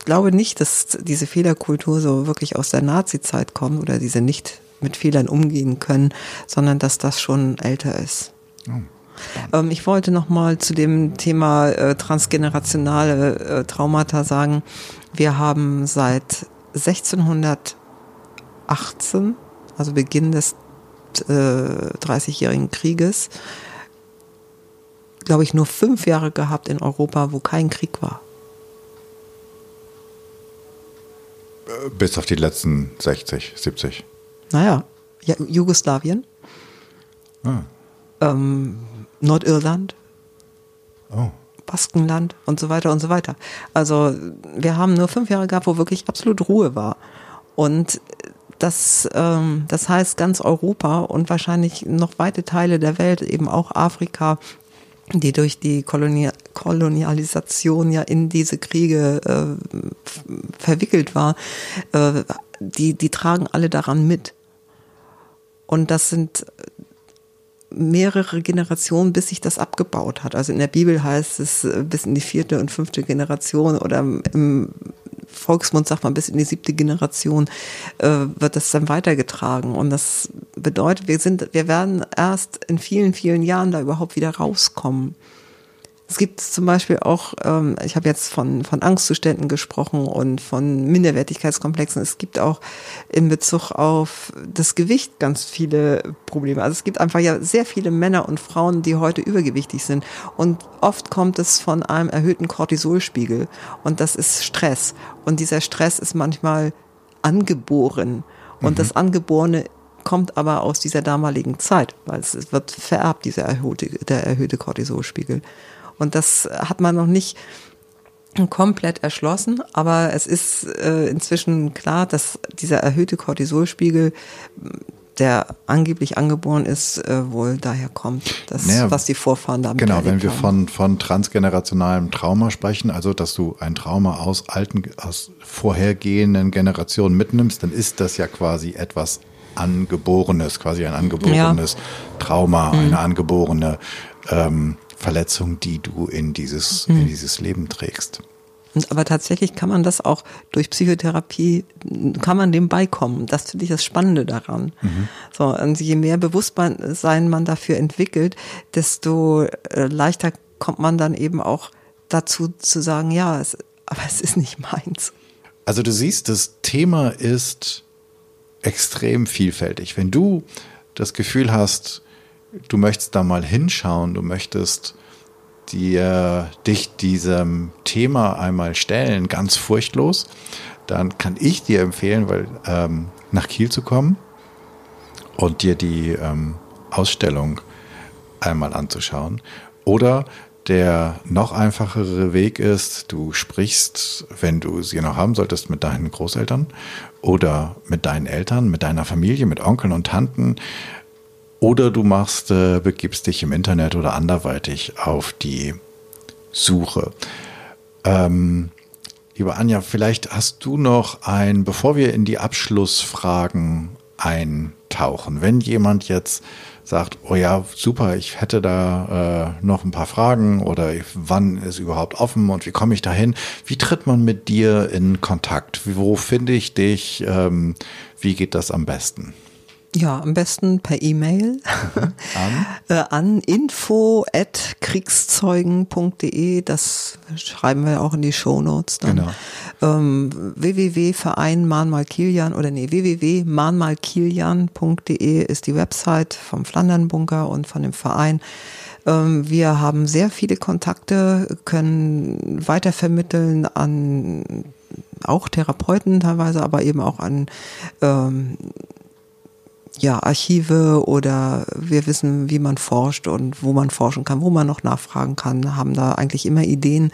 S1: glaube nicht, dass diese Fehlerkultur so wirklich aus der Nazi-Zeit kommt oder diese nicht mit Fehlern umgehen können, sondern dass das schon älter ist. Oh. Ähm, ich wollte noch mal zu dem Thema äh, transgenerationale äh, Traumata sagen. Wir haben seit 1618, also Beginn des äh, 30-jährigen Krieges, glaube ich, nur fünf Jahre gehabt in Europa, wo kein Krieg war.
S2: Bis auf die letzten 60, 70.
S1: Naja, ja, Jugoslawien, ah. ähm, Nordirland, oh. Baskenland und so weiter und so weiter. Also wir haben nur fünf Jahre gehabt, wo wirklich absolut Ruhe war. Und das, ähm, das heißt, ganz Europa und wahrscheinlich noch weite Teile der Welt, eben auch Afrika, die durch die Kolonial Kolonialisation ja in diese Kriege äh, verwickelt war, äh, die, die tragen alle daran mit. Und das sind mehrere Generationen, bis sich das abgebaut hat. Also in der Bibel heißt es äh, bis in die vierte und fünfte Generation oder im Volksmund sagt man bis in die siebte Generation äh, wird das dann weitergetragen. Und das bedeutet, wir sind, wir werden erst in vielen, vielen Jahren da überhaupt wieder rauskommen. Es gibt zum Beispiel auch, ähm, ich habe jetzt von, von Angstzuständen gesprochen und von Minderwertigkeitskomplexen. Es gibt auch in Bezug auf das Gewicht ganz viele Probleme. Also es gibt einfach ja sehr viele Männer und Frauen, die heute übergewichtig sind. Und oft kommt es von einem erhöhten Cortisolspiegel. Und das ist Stress. Und dieser Stress ist manchmal angeboren. Und mhm. das Angeborene kommt aber aus dieser damaligen Zeit, weil es wird vererbt, dieser erhöhte, der erhöhte Cortisolspiegel. Und das hat man noch nicht komplett erschlossen, aber es ist äh, inzwischen klar, dass dieser erhöhte Cortisolspiegel der angeblich angeboren ist, äh, wohl daher kommt, das, naja, was die Vorfahren damit
S2: Genau, wenn wir von, von transgenerationalem Trauma sprechen, also dass du ein Trauma aus alten, aus vorhergehenden Generationen mitnimmst, dann ist das ja quasi etwas Angeborenes, quasi ein angeborenes ja. Trauma, mhm. eine angeborene ähm, Verletzung, die du in dieses, mhm. in dieses Leben trägst.
S1: Und aber tatsächlich kann man das auch durch Psychotherapie, kann man dem beikommen. Das finde ich das Spannende daran. Mhm. So, und je mehr Bewusstsein man dafür entwickelt, desto äh, leichter kommt man dann eben auch dazu zu sagen, ja, es, aber es ist nicht meins.
S2: Also du siehst, das Thema ist extrem vielfältig. Wenn du das Gefühl hast, du möchtest da mal hinschauen, du möchtest dir, dich diesem Thema einmal stellen, ganz furchtlos, dann kann ich dir empfehlen, weil ähm, nach Kiel zu kommen und dir die ähm, Ausstellung einmal anzuschauen. Oder der noch einfachere Weg ist, du sprichst, wenn du sie noch haben solltest, mit deinen Großeltern oder mit deinen Eltern, mit deiner Familie, mit Onkeln und Tanten, oder du machst, äh, begibst dich im Internet oder anderweitig auf die Suche. Ähm, liebe Anja, vielleicht hast du noch ein, bevor wir in die Abschlussfragen eintauchen, wenn jemand jetzt sagt, oh ja, super, ich hätte da äh, noch ein paar Fragen oder wann ist überhaupt offen und wie komme ich dahin? Wie tritt man mit dir in Kontakt? Wo finde ich dich? Ähm, wie geht das am besten?
S1: Ja, am besten per E-Mail an, äh, an info@kriegszeugen.de. Das schreiben wir auch in die Show Notes dann. Genau. Ähm, www.verein Mahnmal Kilian oder nee www.mahnmalkilian.de ist die Website vom Flandernbunker und von dem Verein. Ähm, wir haben sehr viele Kontakte, können weitervermitteln an auch Therapeuten teilweise, aber eben auch an ähm, ja, Archive oder wir wissen, wie man forscht und wo man forschen kann, wo man noch nachfragen kann, haben da eigentlich immer Ideen,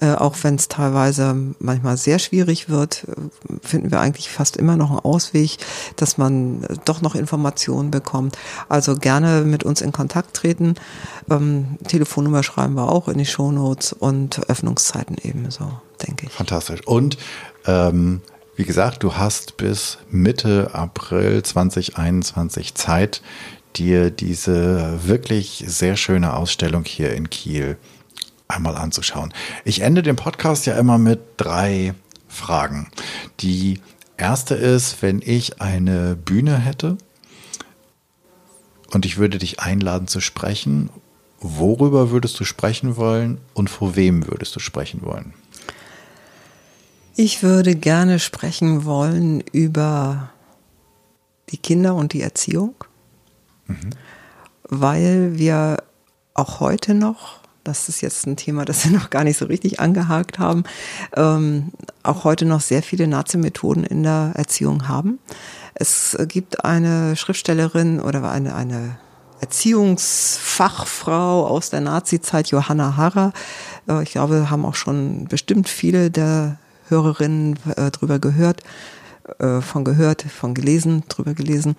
S1: äh, auch wenn es teilweise manchmal sehr schwierig wird, äh, finden wir eigentlich fast immer noch einen Ausweg, dass man äh, doch noch Informationen bekommt. Also gerne mit uns in Kontakt treten. Ähm, Telefonnummer schreiben wir auch in die Shownotes und Öffnungszeiten ebenso, denke ich.
S2: Fantastisch. Und ähm wie gesagt, du hast bis Mitte April 2021 Zeit, dir diese wirklich sehr schöne Ausstellung hier in Kiel einmal anzuschauen. Ich ende den Podcast ja immer mit drei Fragen. Die erste ist, wenn ich eine Bühne hätte und ich würde dich einladen zu sprechen, worüber würdest du sprechen wollen und vor wem würdest du sprechen wollen?
S1: Ich würde gerne sprechen wollen über die Kinder und die Erziehung, mhm. weil wir auch heute noch, das ist jetzt ein Thema, das wir noch gar nicht so richtig angehakt haben, ähm, auch heute noch sehr viele Nazi-Methoden in der Erziehung haben. Es gibt eine Schriftstellerin oder eine, eine Erziehungsfachfrau aus der Nazi-Zeit, Johanna Harrer. Äh, ich glaube, haben auch schon bestimmt viele der Hörerinnen äh, drüber gehört, äh, von gehört, von gelesen, drüber gelesen.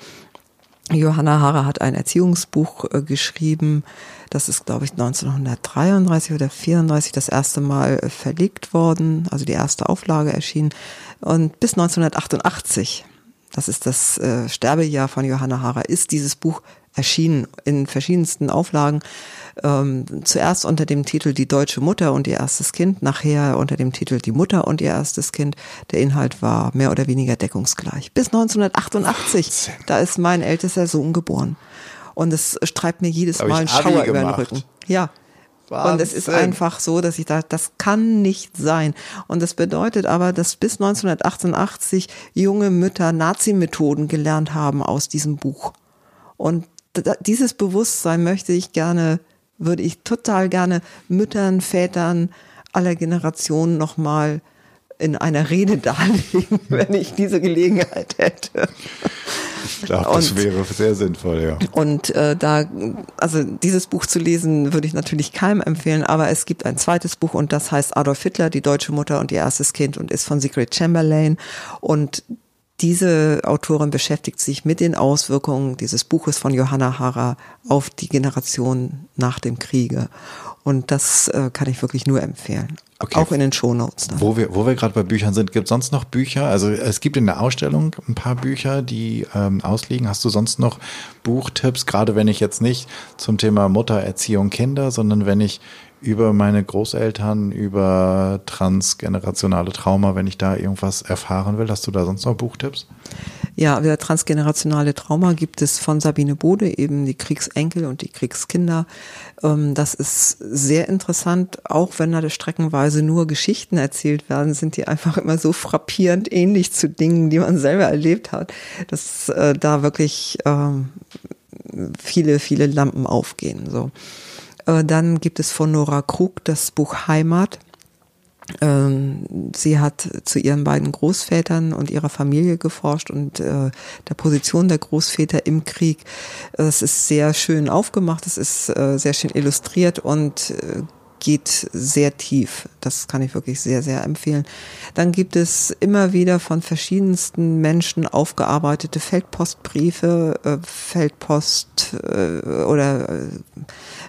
S1: Johanna Hara hat ein Erziehungsbuch äh, geschrieben. Das ist, glaube ich, 1933 oder 34 das erste Mal äh, verlegt worden, also die erste Auflage erschien. Und bis 1988, das ist das äh, Sterbejahr von Johanna Hara, ist dieses Buch erschienen in verschiedensten Auflagen. Ähm, zuerst unter dem Titel Die deutsche Mutter und ihr erstes Kind, nachher unter dem Titel Die Mutter und ihr erstes Kind. Der Inhalt war mehr oder weniger deckungsgleich. Bis 1988, Wahnsinn. da ist mein ältester Sohn geboren. Und es streibt mir jedes Mal einen Schauer über den Rücken. Ja, Wahnsinn. Und es ist einfach so, dass ich da, das kann nicht sein. Und das bedeutet aber, dass bis 1988 junge Mütter Nazi-Methoden gelernt haben aus diesem Buch. Und dieses Bewusstsein möchte ich gerne, würde ich total gerne Müttern, Vätern aller Generationen nochmal in einer Rede darlegen, wenn ich diese Gelegenheit hätte.
S2: Ich glaube, das wäre sehr sinnvoll, ja.
S1: Und äh, da, also dieses Buch zu lesen, würde ich natürlich keinem empfehlen, aber es gibt ein zweites Buch und das heißt Adolf Hitler, die deutsche Mutter und ihr erstes Kind und ist von Sigrid Chamberlain. Und diese Autorin beschäftigt sich mit den Auswirkungen dieses Buches von Johanna Harrer auf die Generation nach dem Kriege. Und das äh, kann ich wirklich nur empfehlen. Okay. Auch in den Shownotes.
S2: Dann. Wo wir, wo wir gerade bei Büchern sind, gibt es sonst noch Bücher? Also es gibt in der Ausstellung ein paar Bücher, die ähm, ausliegen. Hast du sonst noch Buchtipps? Gerade wenn ich jetzt nicht zum Thema Muttererziehung Kinder, sondern wenn ich über meine Großeltern, über transgenerationale Trauma, wenn ich da irgendwas erfahren will. Hast du da sonst noch Buchtipps?
S1: Ja, der transgenerationale Trauma gibt es von Sabine Bode, eben die Kriegsenkel und die Kriegskinder. Ähm, das ist sehr interessant, auch wenn da streckenweise nur Geschichten erzählt werden, sind die einfach immer so frappierend ähnlich zu Dingen, die man selber erlebt hat, dass äh, da wirklich ähm, viele, viele Lampen aufgehen. So. Äh, dann gibt es von Nora Krug das Buch Heimat. Ähm, sie hat zu ihren beiden Großvätern und ihrer Familie geforscht und äh, der Position der Großväter im Krieg. Es ist sehr schön aufgemacht, es ist äh, sehr schön illustriert und geht sehr tief. Das kann ich wirklich sehr, sehr empfehlen. Dann gibt es immer wieder von verschiedensten Menschen aufgearbeitete Feldpostbriefe, Feldpost oder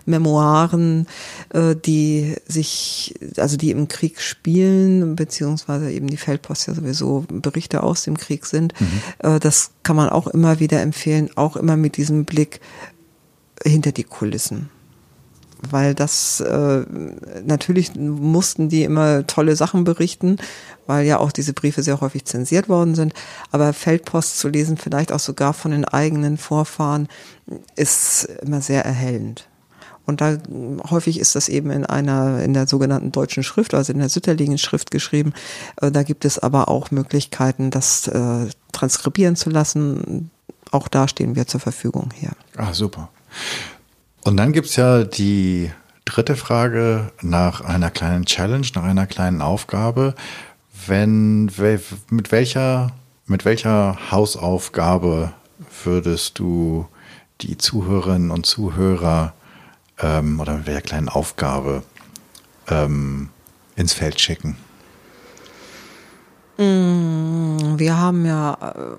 S1: Memoiren, äh, die sich, also die im Krieg spielen, beziehungsweise eben die Feldpost ja sowieso Berichte aus dem Krieg sind. Mhm. Äh, das kann man auch immer wieder empfehlen, auch immer mit diesem Blick hinter die Kulissen weil das äh, natürlich mussten die immer tolle Sachen berichten, weil ja auch diese Briefe sehr häufig zensiert worden sind. Aber Feldpost zu lesen, vielleicht auch sogar von den eigenen Vorfahren, ist immer sehr erhellend. Und da häufig ist das eben in einer, in der sogenannten deutschen Schrift, also in der Sütterlingen Schrift geschrieben. Äh, da gibt es aber auch Möglichkeiten, das äh, transkribieren zu lassen. Auch da stehen wir zur Verfügung hier.
S2: Ah, super. Und dann gibt es ja die dritte Frage nach einer kleinen Challenge, nach einer kleinen Aufgabe. Wenn, mit welcher, mit welcher Hausaufgabe würdest du die Zuhörerinnen und Zuhörer ähm, oder mit welcher kleinen Aufgabe ähm, ins Feld schicken?
S1: Mm, wir haben ja äh,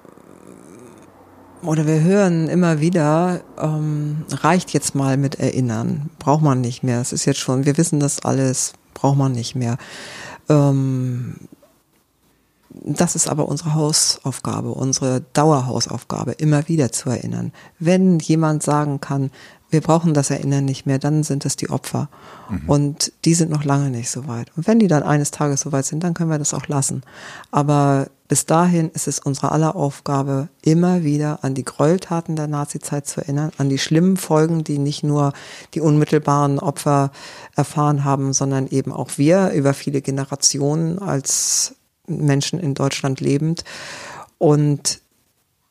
S1: oder wir hören immer wieder, ähm, reicht jetzt mal mit Erinnern, braucht man nicht mehr. Es ist jetzt schon, wir wissen das alles, braucht man nicht mehr. Ähm, das ist aber unsere Hausaufgabe, unsere Dauerhausaufgabe, immer wieder zu erinnern. Wenn jemand sagen kann, wir brauchen das Erinnern nicht mehr, dann sind es die Opfer. Mhm. Und die sind noch lange nicht so weit. Und wenn die dann eines Tages so weit sind, dann können wir das auch lassen. Aber bis dahin ist es unsere aller Aufgabe, immer wieder an die Gräueltaten der Nazizeit zu erinnern, an die schlimmen Folgen, die nicht nur die unmittelbaren Opfer erfahren haben, sondern eben auch wir über viele Generationen als Menschen in Deutschland lebend. Und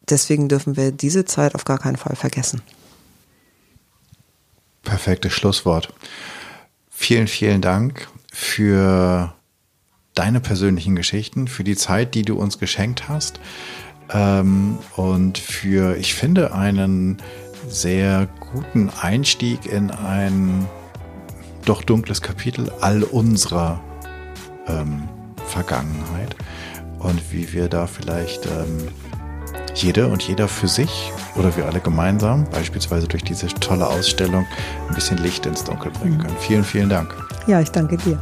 S1: deswegen dürfen wir diese Zeit auf gar keinen Fall vergessen.
S2: Perfektes Schlusswort. Vielen, vielen Dank für deine persönlichen Geschichten, für die Zeit, die du uns geschenkt hast ähm, und für, ich finde, einen sehr guten Einstieg in ein doch dunkles Kapitel all unserer ähm, Vergangenheit und wie wir da vielleicht ähm, jede und jeder für sich oder wir alle gemeinsam, beispielsweise durch diese tolle Ausstellung, ein bisschen Licht ins Dunkel bringen können. Vielen, vielen Dank.
S1: Ja, ich danke dir.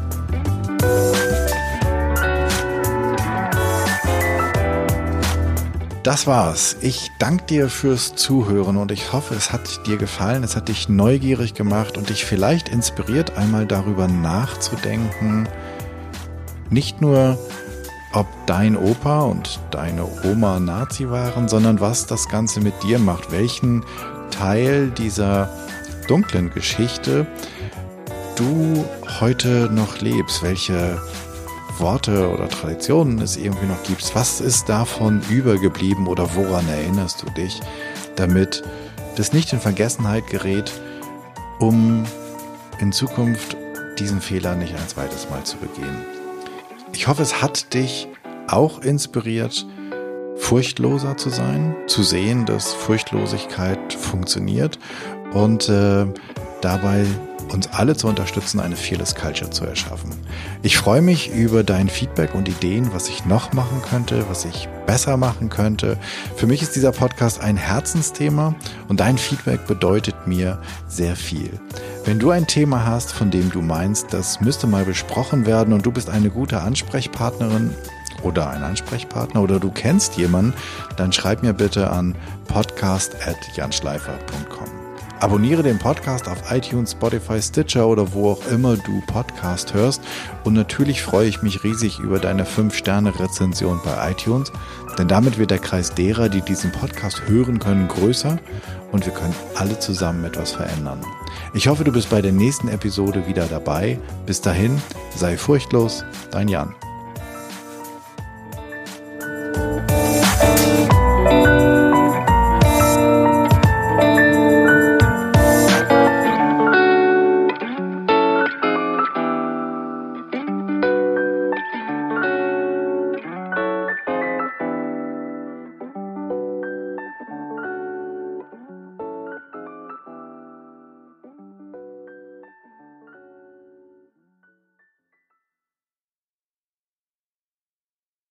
S2: Das war's. Ich danke dir fürs Zuhören und ich hoffe, es hat dir gefallen, es hat dich neugierig gemacht und dich vielleicht inspiriert, einmal darüber nachzudenken, nicht nur, ob dein Opa und deine Oma Nazi waren, sondern was das Ganze mit dir macht, welchen Teil dieser dunklen Geschichte du heute noch lebst, welche Worte oder Traditionen es irgendwie noch gibt. Was ist davon übergeblieben oder woran erinnerst du dich, damit das nicht in Vergessenheit gerät, um in Zukunft diesen Fehler nicht ein zweites Mal zu begehen. Ich hoffe, es hat dich auch inspiriert, furchtloser zu sein, zu sehen, dass Furchtlosigkeit funktioniert. Und äh, dabei uns alle zu unterstützen, eine Fearless Culture zu erschaffen. Ich freue mich über dein Feedback und Ideen, was ich noch machen könnte, was ich besser machen könnte. Für mich ist dieser Podcast ein Herzensthema und dein Feedback bedeutet mir sehr viel. Wenn du ein Thema hast, von dem du meinst, das müsste mal besprochen werden und du bist eine gute Ansprechpartnerin oder ein Ansprechpartner oder du kennst jemanden, dann schreib mir bitte an podcast@janschleifer.com. Abonniere den Podcast auf iTunes, Spotify, Stitcher oder wo auch immer du Podcast hörst. Und natürlich freue ich mich riesig über deine 5-Sterne-Rezension bei iTunes, denn damit wird der Kreis derer, die diesen Podcast hören können, größer und wir können alle zusammen etwas verändern. Ich hoffe, du bist bei der nächsten Episode wieder dabei. Bis dahin, sei furchtlos, dein Jan.